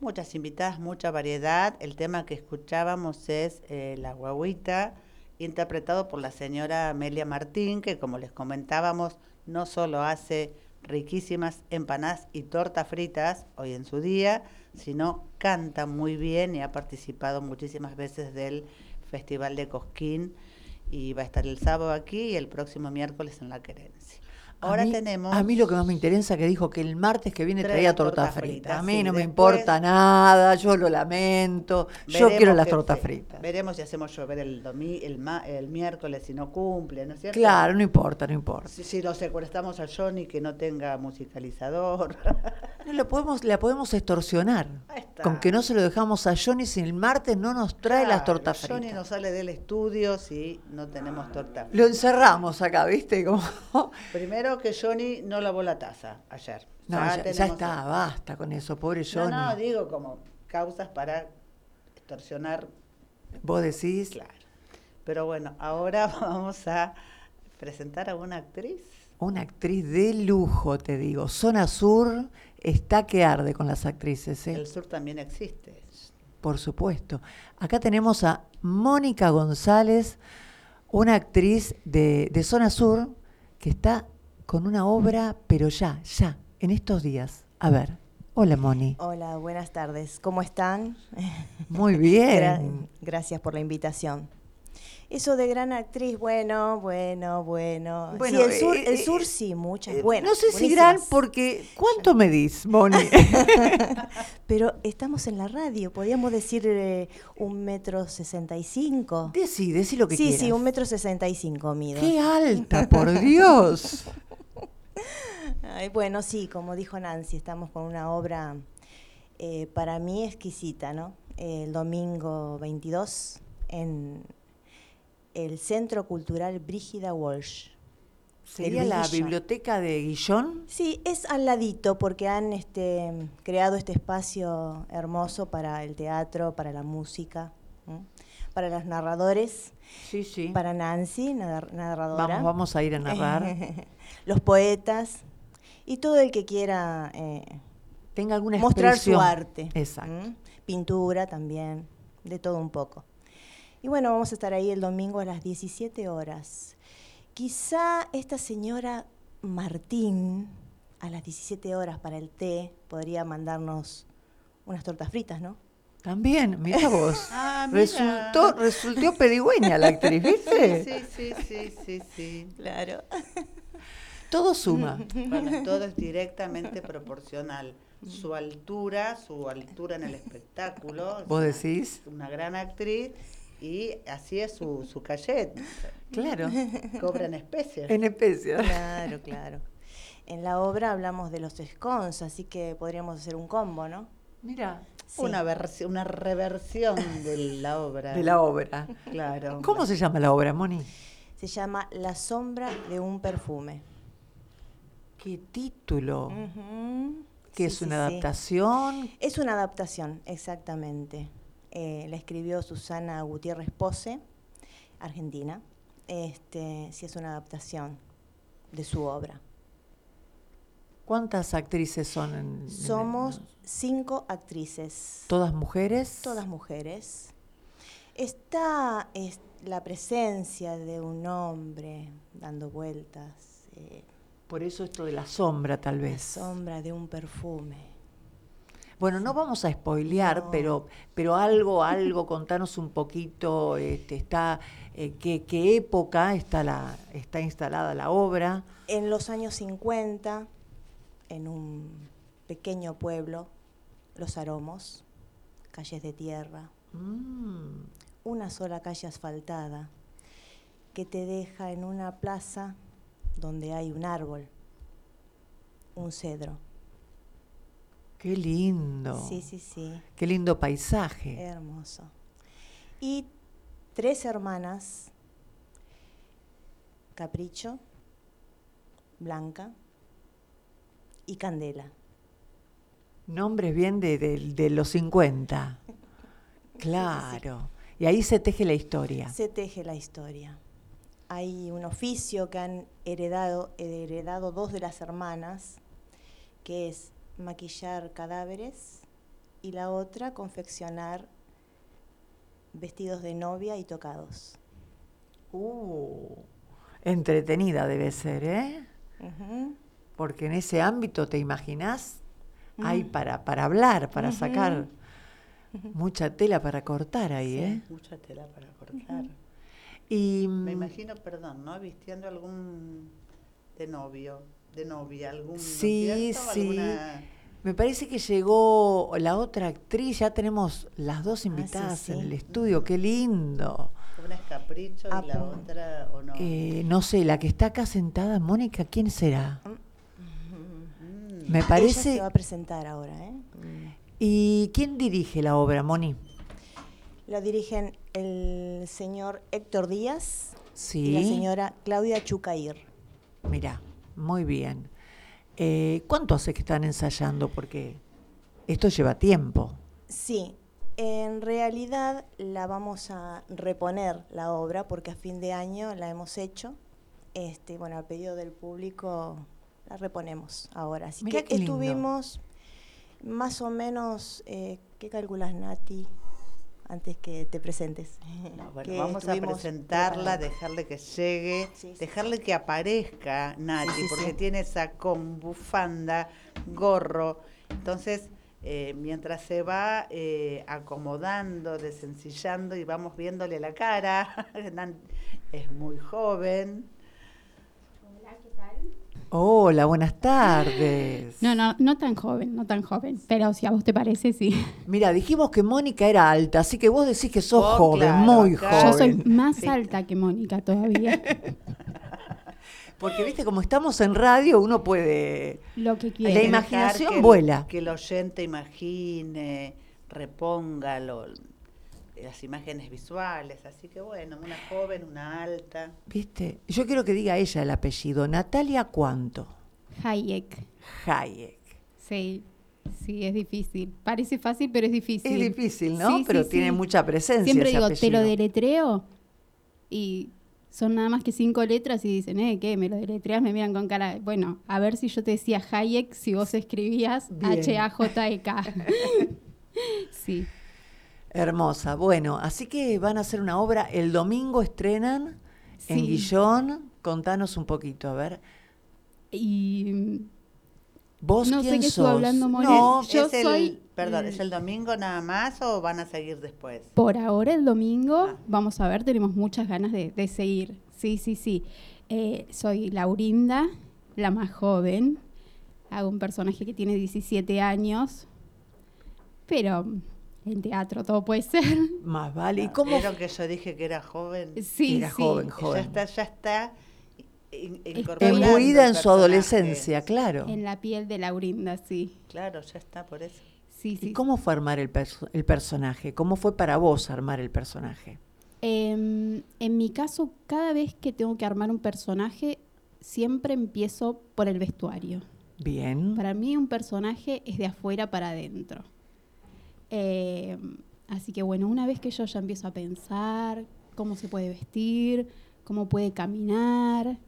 muchas invitadas, mucha variedad. El tema que escuchábamos es eh, La Guaguita, interpretado por la señora Amelia Martín, que como les comentábamos, no solo hace riquísimas empanadas y tortas fritas hoy en su día, sino canta muy bien y ha participado muchísimas veces del Festival de Cosquín y va a estar el sábado aquí y el próximo miércoles en La Querencia. Ahora a mí, tenemos. A mí lo que más me interesa que dijo que el martes que viene traía torta, torta frita. frita, A mí sí, no me importa nada, yo lo lamento. yo quiero las tortas fritas. Veremos si hacemos llover el, domi- el, ma- el miércoles si no cumple, ¿no es cierto? Claro, no importa, no importa. Si, si lo secuestramos a Johnny que no tenga musicalizador. No lo podemos, la podemos extorsionar. Con que no se lo dejamos a Johnny si el martes no nos trae las tortas Johnny fritas. no sale del estudio si no tenemos torta frita. Lo encerramos acá, ¿viste? Como... Primero que Johnny no lavó la taza ayer. No, ya, ya está, basta con eso, pobre No, Johnny. no, digo como causas para extorsionar. Vos decís, Claro. Pero bueno, ahora vamos a presentar a una actriz. una actriz de lujo, te digo. Zona Sur está que arde con las actrices, ¿eh? El sur también existe. Por supuesto. Acá tenemos a Mónica González, una actriz de, de Zona Sur que está con una obra, pero ya, ya, en estos días. A ver, hola Moni. Hola, buenas tardes. ¿Cómo están? Muy Gra- bien. gracias por la invitación. Eso de gran actriz, bueno, bueno, bueno. Bueno, sí, el sur, eh, el eh, sur sí, muchas. Eh, buenas, no sé si gran porque... ¿Cuánto medís, Moni? Pero estamos en la radio, podríamos decir eh, un metro sesenta y cinco. Decí, decí lo que Sí, quieras. sí, un metro sesenta y cinco mido. ¡Qué alta, por Dios! Ay, bueno, sí, como dijo Nancy, estamos con una obra eh, para mí exquisita, ¿no? El domingo 22 en el Centro Cultural Brígida Walsh. ¿Sería la Guillón. biblioteca de Guillón? Sí, es al ladito porque han este, creado este espacio hermoso para el teatro, para la música. Para los narradores, Sí, sí. para Nancy, nar- narradora. Vamos, vamos a ir a narrar. los poetas y todo el que quiera eh, Tenga alguna mostrar su arte. Exacto. Pintura también, de todo un poco. Y bueno, vamos a estar ahí el domingo a las 17 horas. Quizá esta señora Martín, a las 17 horas para el té, podría mandarnos unas tortas fritas, ¿no? También, mira vos. Ah, mira. resultó, resultó pedigüeña la actriz, ¿viste? Sí, sí, sí, sí, sí. Claro. Todo suma. Bueno, todo es directamente proporcional. Su altura, su altura en el espectáculo. es ¿Vos una- decís? Una gran actriz y así es su, su cachet. Claro. Cobran especies. En especie. Claro, claro. En la obra hablamos de los scones, así que podríamos hacer un combo, ¿no? Mira. Sí. Una, una reversión de la obra. De la obra. Claro. ¿Cómo se llama la obra, Moni? Se llama La sombra de un perfume. ¿Qué título? ¿Qué Sí, es una sí. adaptación? Es una adaptación, exactamente. Eh, la escribió Susana Gutiérrez Pose, argentina. Este, sí es una adaptación de su obra. ¿Cuántas actrices son? en- en- Somos cinco actrices. ¿Todas mujeres? Todas mujeres. Está es, la presencia de un hombre dando vueltas, eh, Por eso esto de la sombra, tal la vez. sombra de un perfume. Bueno, no vamos a spoilear, No. pero, pero algo, algo, contanos un poquito, este, está, eh, qué, qué época está, la, está instalada la obra. En los años 50, en un pequeño pueblo, Los Aromos, calles de tierra, Mm, una sola calle asfaltada que te deja en una plaza donde hay un árbol, un cedro. qué lindo. Sí, sí, sí, Qué lindo paisaje. hermoso. Y tres hermanas, Capricho, Blanca y Candela. Nombres bien de, de- de los 50. Claro. Y ahí se teje la historia. Se teje la historia. Hay un oficio que han heredado, heredado dos de las hermanas, que es maquillar cadáveres y la otra confeccionar vestidos de novia y tocados. Uh, entretenida debe ser, ¿eh? Porque en ese ámbito, ¿te imaginás? Hay Mm. para, para hablar, para sacar mucha tela para cortar ahí, ¿eh? Mucha tela para cortar. Y Me mm, imagino, perdón, ¿no? Vistiendo algún de novio, de novia, algún. ¿no es Sí, sí. Alguna- me parece que llegó la otra actriz, ya tenemos las dos sí, invitadas sí. en el estudio, qué lindo. Una es capricho Ah, y la otra, ¿o no? Eh, no sé, la que está acá sentada, Mónica, ¿quién será? Mm. Me Ella parece... se va a presentar ahora, ¿eh? ¿Y quién dirige la obra, Moni? Lo dirigen el señor Héctor Díaz Sí. y la señora Claudia Chucair. Mira, muy bien. Eh, ¿Cuánto hace que están ensayando? Porque esto lleva tiempo. Sí, en realidad la vamos a reponer la obra porque a fin de año la hemos hecho. Este, bueno, a pedido del público la reponemos ahora. Así Mirá que estuvimos más o menos, eh, ¿qué calculas Nati? Antes que te presentes. No, bueno, Que vamos a presentarla, dejarle que llegue, Sí, sí, dejarle que aparezca Nati, Sí, porque tiene sacón, bufanda, gorro. Entonces, eh, mientras se va eh, acomodando, desencillando y vamos viéndole la cara, es muy joven. Hola, buenas tardes. No, no, no tan joven, no tan joven. Pero si a vos te parece, sí. Mira, dijimos que Mónica era alta, así que vos decís que sos Oh, joven, claro, muy joven. Yo soy más Sí. alta que Mónica todavía. Porque, viste, como estamos en radio, uno puede... Lo que La quiera. que dejar imaginación el- vuela. Que el oyente imagine, reponga lo- las imágenes visuales. Así que bueno, una joven, una alta. ¿Viste? Yo quiero que diga ella el apellido. Natalia, ¿cuánto? Hayek. Hayek. Sí. Sí, es difícil. Parece fácil, pero es difícil. Es difícil, ¿no? Sí, pero sí, tiene sí. mucha presencia. Siempre ese digo, te lo deletreo y son nada más que cinco letras y dicen, eh, ¿qué? ¿Me lo deletreas? Me miran con cara. Bueno, a ver si yo te decía Hayek si vos escribías. H-A-J-E-K. sí. Hermosa. Bueno, así que van a hacer una obra. El domingo estrenan en. Guillón. Contanos un poquito, a ver. Y ¿Vos No sé quién qué estuvo sos? hablando. No, Yo ¿Es el- soy- perdón. ¿es el domingo nada más o van a seguir después? Por ahora el domingo, Ah. vamos a ver, tenemos muchas ganas de, de seguir. Sí, sí, sí. Eh, soy Laurinda, la más joven. Hago un personaje que tiene 17 años, pero en teatro todo puede ser. más vale. ¿Y cómo? ¿Vieron que yo dije que era joven? Sí, Era sí. joven, Ya joven. está, ya está en su adolescencia, claro. En la piel de Laurinda, sí. Claro, ya está, por eso. Sí, sí. ¿Y cómo fue armar el, perso- el personaje? ¿Cómo fue para vos armar el personaje? Em, en mi caso, cada vez que tengo que armar un personaje, siempre empiezo por el vestuario. Bien. Para mí un personaje es de afuera para adentro. Eh, así que bueno, una vez que yo ya empiezo a pensar cómo se puede vestir, cómo puede caminar,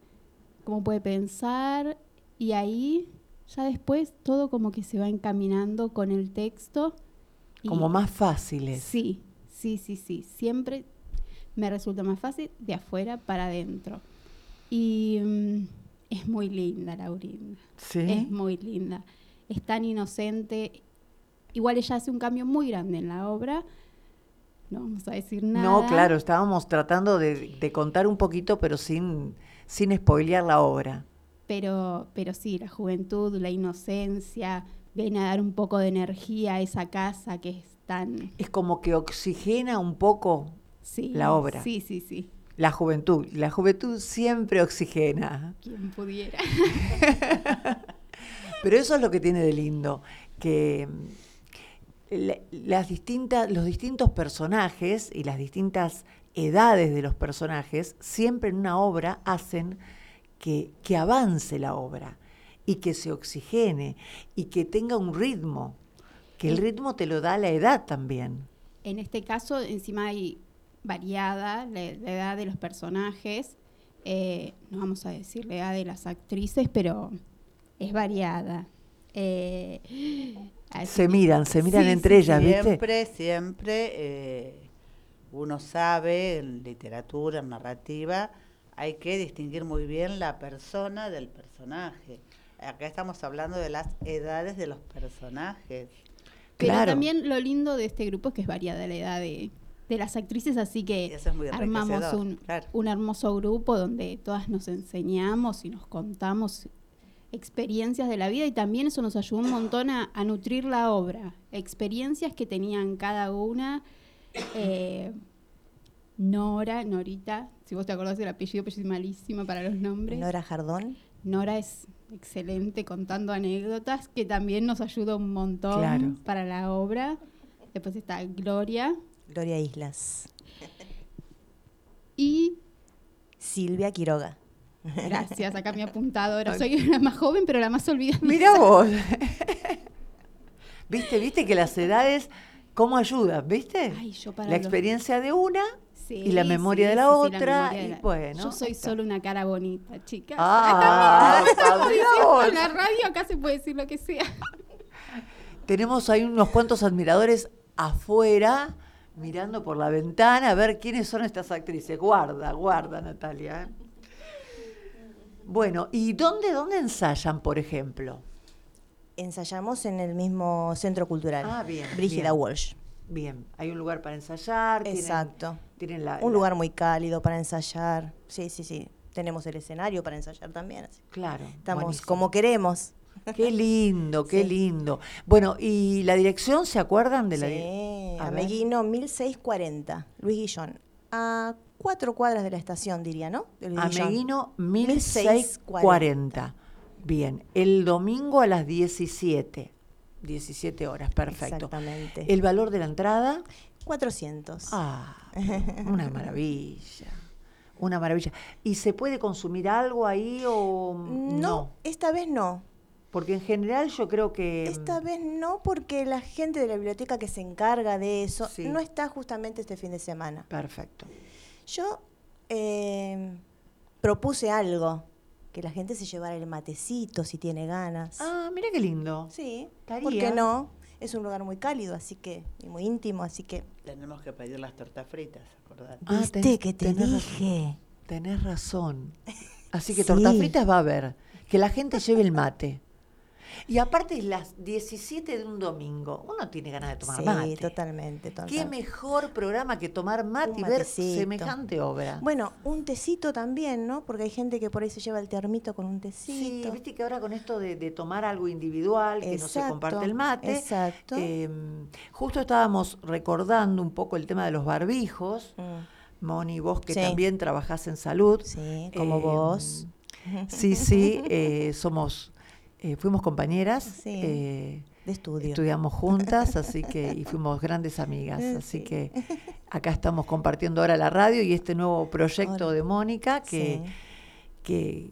cómo puede pensar, y ahí ya después todo como que se va encaminando con el texto. Como más fáciles. Sí, sí, sí, sí. Siempre me resulta más fácil de afuera para adentro. Y mm, es muy linda, Laurinda. Sí. Es muy linda. Es tan inocente. Igual ella hace un cambio muy grande en la obra. No vamos a decir nada. No, claro, estábamos tratando de, de contar un poquito, pero sin, sin spoilear la obra. Pero, pero sí, la juventud, la inocencia, viene a dar un poco de energía a esa casa que es tan... Es como que oxigena un poco Sí, la obra. Sí, sí, sí. La juventud. La juventud siempre oxigena. Quien pudiera. Pero eso es lo que tiene de lindo, que las distintas, los distintos personajes y las distintas edades de los personajes siempre en una obra hacen que, que avance la obra y que se oxigene y que tenga un ritmo, que el ritmo te lo da la edad también. En este caso, encima hay variada la, la edad de los personajes. eh, no vamos a decir la edad de las actrices, pero es variada. Eh, así Se miran, se miran Sí, entre sí, ellas, ¿viste? Siempre, siempre eh, uno sabe en literatura, en narrativa, hay que distinguir muy bien la persona del personaje. Acá estamos hablando de las edades de los personajes. Pero Claro. también lo lindo de este grupo es que es variada la edad de, de las actrices, así que es armamos un, claro. un hermoso grupo donde todas nos enseñamos y nos contamos experiencias de la vida y también eso nos ayudó un montón a, a nutrir la obra, experiencias que tenían cada una. eh, Nora, Norita, si vos te acordás del apellido, pero yo soy malísima para los nombres. Nora Jardón. Nora es excelente contando anécdotas, que también nos ayuda un montón Claro. para la obra. Después está Gloria Gloria Islas. y Silvia Quiroga. Gracias, acá mi apuntadora. Soy la más joven, pero la más olvidada. Mira vos. ¿Viste? ¿Viste que las edades cómo ayudan? ¿Viste? Ay, yo para la los- experiencia de una Sí, y la memoria sí, de la sí, sí, la otra. y la- bueno. Yo soy está. solo una cara bonita, chicas. Ah, en la radio acá se puede decir lo que sea. Tenemos ahí unos cuantos admiradores afuera mirando por la ventana a ver quiénes son estas actrices. Guarda, guarda, Natalia. Bueno, ¿y dónde, dónde ensayan, por ejemplo? Ensayamos en el mismo centro cultural. Ah, bien, Brígida bien. Walsh. Bien, hay un lugar para ensayar. Exacto. Tienen la, Un la- lugar muy cálido para ensayar. Sí, sí, sí. Tenemos el escenario para ensayar también. así. Claro. Estamos buenísimo. como queremos. Qué lindo, qué Sí. lindo. Bueno, ¿y la dirección se acuerdan de la Sí, di- a ver. Ameguino 1640, Luis Guillón. A cuatro cuadras de la estación, diría, ¿no? Ameguino 1640. Bien, el domingo a las 17. 17 horas, perfecto. Exactamente. ¿El valor de la entrada? 400. Ah, una maravilla. Una maravilla. ¿Y se puede consumir algo ahí o no, esta vez no. Porque en general yo creo que... Esta vez no, porque la gente de la biblioteca que se encarga de eso Sí. no está justamente este fin de semana. Perfecto. Yo eh, propuse algo, que la gente se llevara el matecito si tiene ganas. Ah, mira qué lindo. Sí, Estaría. ¿por qué no? Es un lugar muy cálido, así que, y muy íntimo, así que... Tenemos que pedir las tortas fritas, acordate. Ah, ¿Viste ten- que te tenés razón. dije? Tenés razón. Así que Sí. tortas fritas va a haber. Que la gente lleve el mate. Y aparte es las 17 de un domingo. Uno tiene ganas de tomar Sí, mate. totalmente, Qué totalmente. mejor programa que tomar mate Un y ver matecito. semejante obra. Bueno, un tecito también, ¿no? Porque hay gente que por ahí se lleva el termito con un Sí, tecito. viste que ahora con esto de, de tomar algo individual, que no se comparte el mate. exacto. eh, justo estábamos recordando un poco el tema de los barbijos. Mm. Moni, vos que Sí. también trabajás en salud. Sí, como Eh, vos. Sí, sí, eh, somos, eh, fuimos compañeras. Sí, eh, de estudio. Estudiamos juntas, así que, y fuimos grandes amigas. Así sí. que acá estamos compartiendo ahora la radio y este nuevo proyecto Ahora. de Mónica, que, Sí. que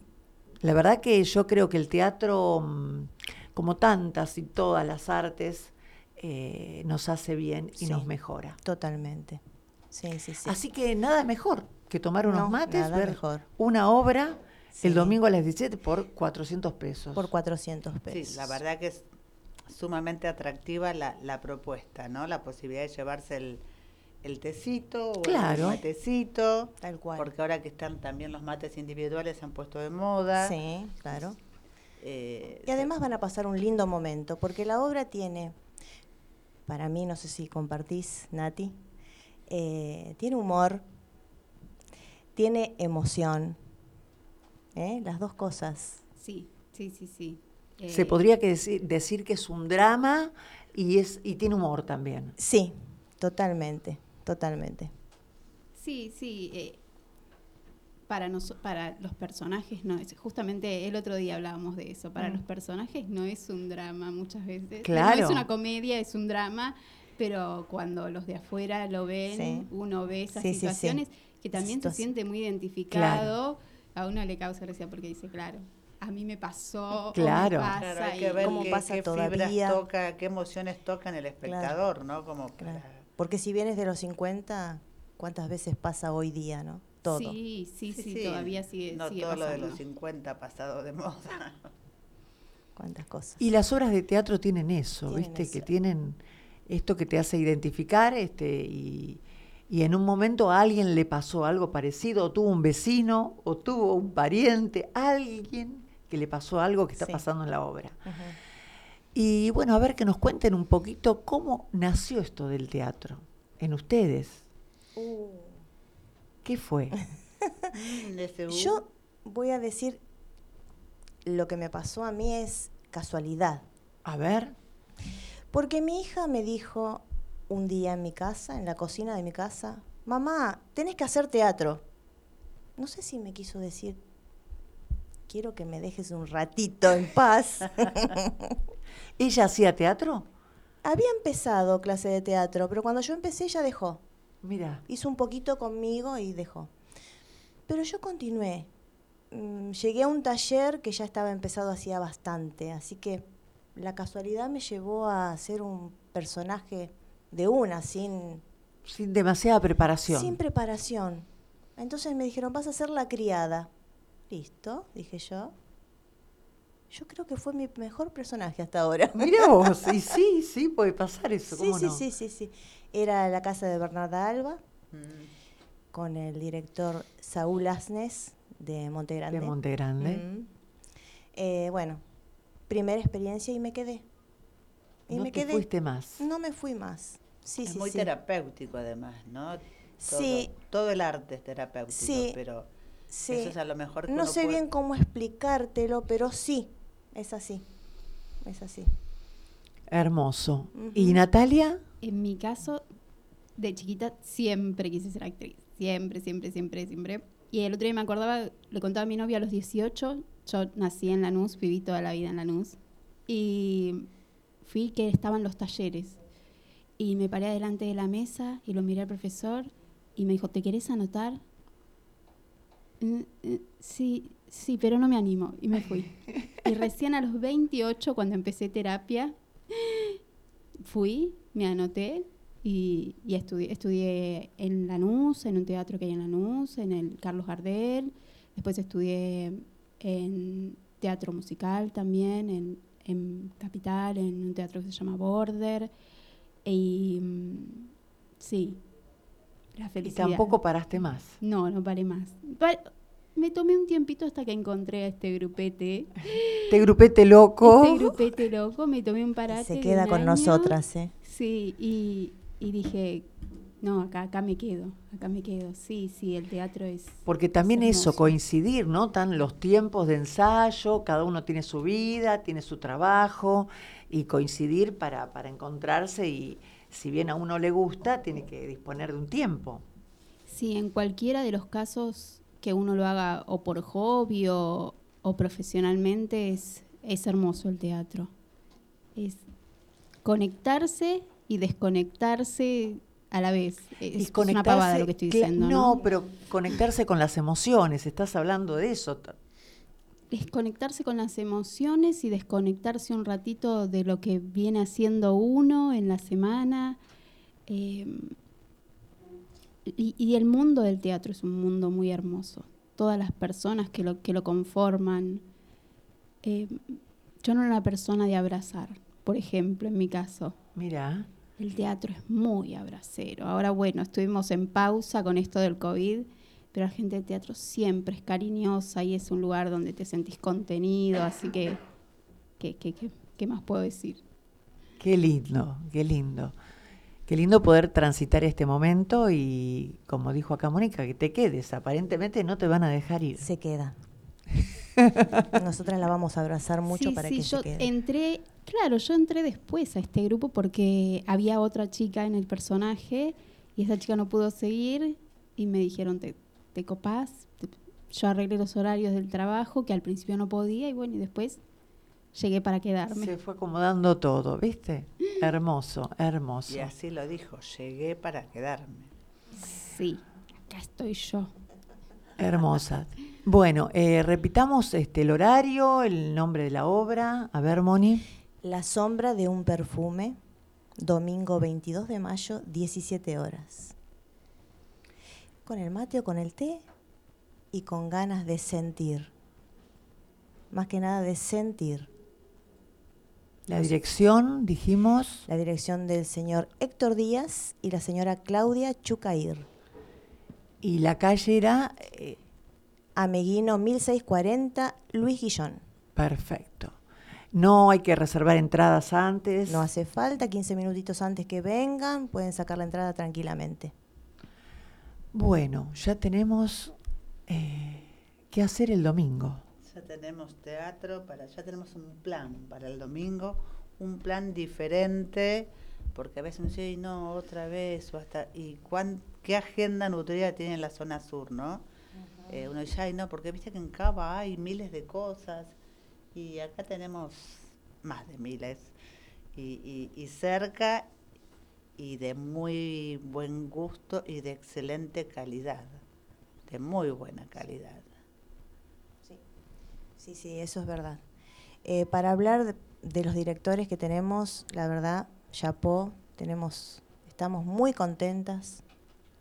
la verdad que yo creo que el teatro, mm, como tantas y todas las artes, eh, nos hace bien y nos mejora. Totalmente. Sí, sí, sí. Así que nada mejor que tomar unos No, mates, ver mejor. una obra Sí. el domingo a las 17 por 400 pesos. Por 400 pesos. Sí, la verdad que es sumamente atractiva la, la propuesta, ¿no? La posibilidad de llevarse el, el tecito o Claro. el matecito. Tal cual. Porque ahora que están también los mates individuales se han puesto de moda. Sí, claro. Eh, Y además van a pasar un lindo momento, porque la obra tiene, para mí, no sé si compartís, Nati, eh, tiene humor, tiene emoción, ¿eh? las dos cosas. Sí, sí, sí, sí. Se Eh, podría que decir, decir que es un drama y es y tiene humor también. Sí, totalmente, totalmente. Sí, sí. eh, para, nos- para los personajes no es. Justamente el otro día hablábamos de eso. Para Mm. los personajes no es un drama muchas veces. Claro. No es una comedia, es un drama. Pero cuando los de afuera lo ven, Sí. uno ve esas Sí, sí, sí. situaciones que también se siente muy identificado. A uno le causa gracia porque dice, claro, a mí me pasó. o me Claro. pasa", Claro, hay que ver cómo qué, pasa qué todavía. fibras toca, qué emociones tocan el espectador, ¿no? Como Claro. para- Porque si vienes de los 50, ¿cuántas veces pasa hoy día, no? Todo. Sí, sí, sí, todavía sigue, No sigue todo lo de los 50 ha pasado de moda. ¿Cuántas cosas? Y las obras de teatro tienen eso, Tienen ¿viste? Que tienen esto que te hace identificar este y, y en un momento a alguien le pasó algo parecido, o tuvo un vecino, o tuvo un pariente, alguien que le pasó algo que está Sí. pasando en la obra. Y bueno, a ver que nos cuenten un poquito cómo nació esto del teatro en ustedes. Uh. ¿Qué fue? Mm, Yo voy a decir, lo que me pasó a mí es casualidad. A ver, Porque mi hija me dijo un día en mi casa, en la cocina de mi casa, mamá, tenés que hacer teatro. No sé si me quiso decir, quiero que me dejes un ratito en paz. ¿ella hacía teatro? Había empezado clase de teatro, pero cuando yo empecé ella dejó. Mira, Hizo un poquito conmigo y dejó. Pero yo continué. Mm, llegué a un taller que ya estaba empezado hacía bastante, así que la casualidad me llevó a hacer un personaje de una, sin, sin demasiada preparación. sin preparación. Entonces me dijeron, vas a ser la criada. Listo, dije yo. Yo creo que fue mi mejor personaje hasta ahora. Mira vos, y sí, sí, puede pasar eso, Sí, ¿cómo sí, no? sí, sí, sí. Era la casa de Bernarda Alba, mm, con el director Saúl Asnes de Monte Grande. De Monte Grande. Mm. Eh, bueno, primera experiencia y me quedé. Y no me te quedé. fuiste más. No me fui más. Sí, es sí, muy sí. terapéutico además, ¿no? Todo, Sí. Todo el arte es terapéutico, Sí, pero Sí. eso es a lo mejor que No sé puede- bien cómo explicártelo, pero sí, es así. Es así. Hermoso. ¿Y Natalia? En mi caso, de chiquita siempre quise ser actriz. Siempre, siempre, siempre, siempre. Y el otro día me acordaba, le contaba a mi novia a los 18, yo nací en Lanús, viví toda la vida en Lanús. Y fui que estaban los talleres. Y me paré delante de la mesa y lo miré al profesor y me dijo, ¿te querés anotar? "Mm, eh, Sí, sí, pero no me animo. Y me fui. Y recién a los 28, cuando empecé terapia, fui, me anoté y, y estudié, estudié en Lanús, en un teatro que hay en Lanús, en el Carlos Gardel. Después estudié en teatro musical también, en, en Capital, en un teatro que se llama Border. Y mm, sí, la Y felicidad. tampoco paraste más. No, no paré más. Pa- me tomé un tiempito hasta que encontré a este grupete. Este grupete loco. Este grupete loco, me tomé un parate. Se de queda un con año. nosotras, ¿eh? Sí, y, y dije, no, acá, acá me quedo, acá me quedo. Sí, sí, el teatro es... Porque también es eso, coincidir, ¿no? Tan los tiempos de ensayo, cada uno tiene su vida, tiene su trabajo, y coincidir para, para encontrarse y si bien a uno le gusta, tiene que disponer de un tiempo. Sí, en cualquiera de los casos que uno lo haga o por hobby o, o profesionalmente, es, es hermoso el teatro. Es conectarse y desconectarse a la vez. Es, es una pavada lo que estoy diciendo, no, ¿no? pero conectarse con las emociones, estás hablando de eso. ta- desconectarse con las emociones y desconectarse un ratito de lo que viene haciendo uno en la semana. Eh, y, y el mundo del teatro es un mundo muy hermoso. Todas las personas que lo, que lo conforman. Eh, yo no era una persona de abrazar, por ejemplo, en mi caso. Mira, El teatro es muy abracero. Ahora, bueno, estuvimos en pausa con esto del COVID, pero la gente del teatro siempre es cariñosa y es un lugar donde te sentís contenido, así que, ¿qué, qué, qué, qué más puedo decir? qué lindo, qué lindo. Qué lindo poder transitar este momento y, como dijo acá Mónica, que te quedes. Aparentemente no te van a dejar ir. Se queda. Nosotras la vamos a abrazar mucho Sí, para sí, que yo se quede. entré, claro, yo entré después a este grupo porque había otra chica en el personaje y esa chica no pudo seguir y me dijeron, ¿te, te copás? Te- Yo arreglé los horarios del trabajo que al principio no podía y bueno, y después llegué para quedarme. Se fue acomodando todo, ¿viste? Hermoso, hermoso. Y así lo dijo, llegué para quedarme. Sí, acá estoy yo. Hermosa. Bueno, eh, repitamos este, el horario, el nombre de la obra. A ver, Moni. La sombra de un perfume, domingo 22 de mayo, 17 horas. Con el mate o con el té y con ganas de sentir. Más que nada de sentir. La dirección, dijimos. La dirección del señor Héctor Díaz y la señora Claudia Chucair. Y la calle era. eh, Ameguino 1640, Luis Guillón. perfecto. No hay que reservar entradas antes. No hace falta, 15 minutitos antes que vengan, pueden sacar la entrada tranquilamente. Bueno, ya tenemos eh, qué hacer el domingo. Ya tenemos teatro, para, ya tenemos un plan para el domingo, un plan diferente, porque a veces me dicen, "Ay, no, otra vez, o hasta, y cuán, qué agenda nutrida tiene en la zona sur, ¿no? Eh, uno dice, ay, no, porque viste que en Cava hay miles de cosas, y acá tenemos más de miles, y, y, y cerca, y de muy buen gusto y de excelente calidad, de muy buena calidad. Sí, sí, eso es verdad. Eh, para hablar de, de los directores que tenemos, la verdad, Chapó, tenemos, estamos muy contentas,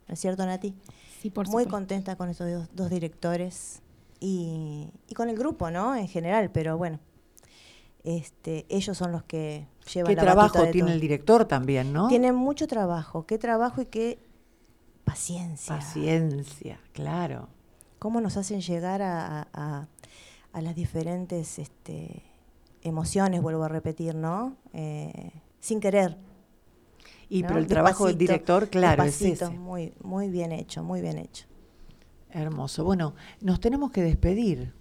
¿no es cierto, Nati? Sí, por Muy supuesto. contenta con estos dos, dos directores y, y con el grupo, ¿no? En general, pero bueno, este, ellos son los que llevan ¿Qué la trabajo de tiene todo. el director también, no? Tienen mucho trabajo, qué trabajo y qué paciencia. Paciencia, claro. cómo nos hacen llegar a, a- a- a las diferentes este, emociones, vuelvo a repetir, ¿no? Eh, sin querer. Y ¿no? pero el trabajo del director, claro, es ese. Muy, muy bien hecho, muy bien hecho. Hermoso. Bueno, nos tenemos que despedir.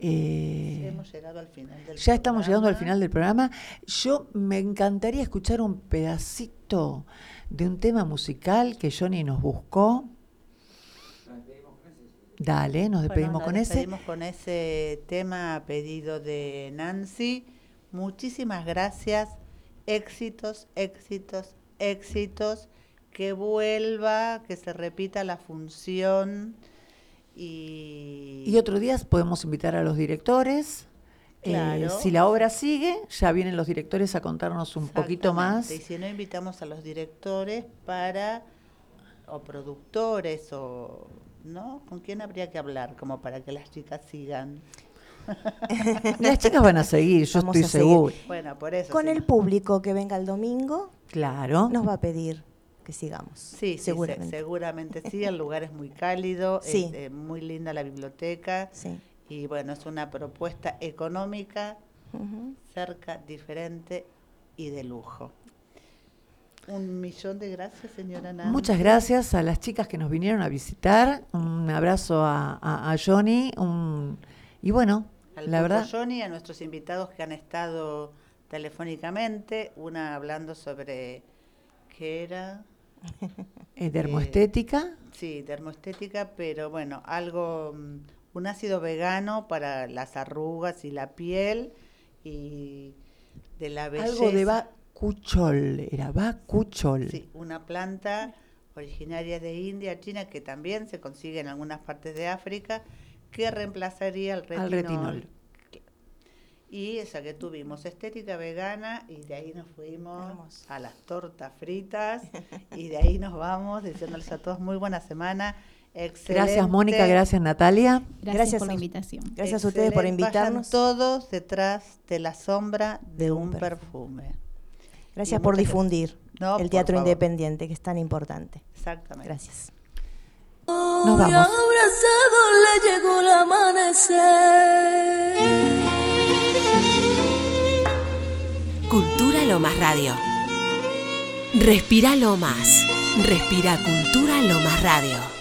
Eh, Sí, hemos llegado al final del ya estamos llegando al final del programa. Yo me encantaría escuchar un pedacito de un tema musical que Johnny nos buscó. Dale, nos Bueno, despedimos nos con ese. despedimos con ese tema a pedido de Nancy. Muchísimas gracias. Éxitos, éxitos, éxitos. Que vuelva, que se repita la función. Y, Y otro día podemos invitar a los directores Eh, si la obra sigue, ya vienen los directores a contarnos un poquito más. Y si no, invitamos a los directores para, o productores, o, ¿no? ¿Con quién habría que hablar? Como para que las chicas sigan. Las chicas van a seguir, yo Vamos estoy seguro. Bueno, por eso. Con sí. el público que venga el domingo, Claro. nos va a pedir que sigamos. Sí, sí, se- seguramente. seguramente sí, el lugar es muy cálido, Sí. es eh, muy linda la biblioteca Sí. y bueno, es una propuesta económica, cerca, diferente y de lujo. Un millón de gracias, señora Nancy. Muchas gracias a las chicas que nos vinieron a visitar. Un abrazo a, a- a Johnny. un- y bueno, Al la verdad, Johnny, a nuestros invitados que han estado telefónicamente, una hablando sobre qué era, eh, dermoestética. sí, termoestética, pero bueno, algo, mm, un ácido vegano para las arrugas y la piel y de la belleza. algo de bacuchol. Era bacuchol. Sí, una planta originaria de India, China, que también se consigue en algunas partes de África, que reemplazaría el retinol. Al retinol. Y esa que tuvimos, estética vegana, y de ahí nos fuimos Hermoso. a las tortas fritas, y de ahí nos vamos, diciéndoles a todos muy buena semana. Excelente. Gracias Mónica, gracias Natalia. Gracias, Gracias por la invitación. Gracias a ustedes por invitarnos. Vayan todos detrás de la sombra de, De un un perfume. Gracias Y por difundir No, el por teatro favor. independiente, que es tan importante. Exactamente. Gracias. Nos vamos. abrazado le llegó el amanecer. Cultura Lomas Radio. Respira Lomas. Respira Cultura Lomas Radio.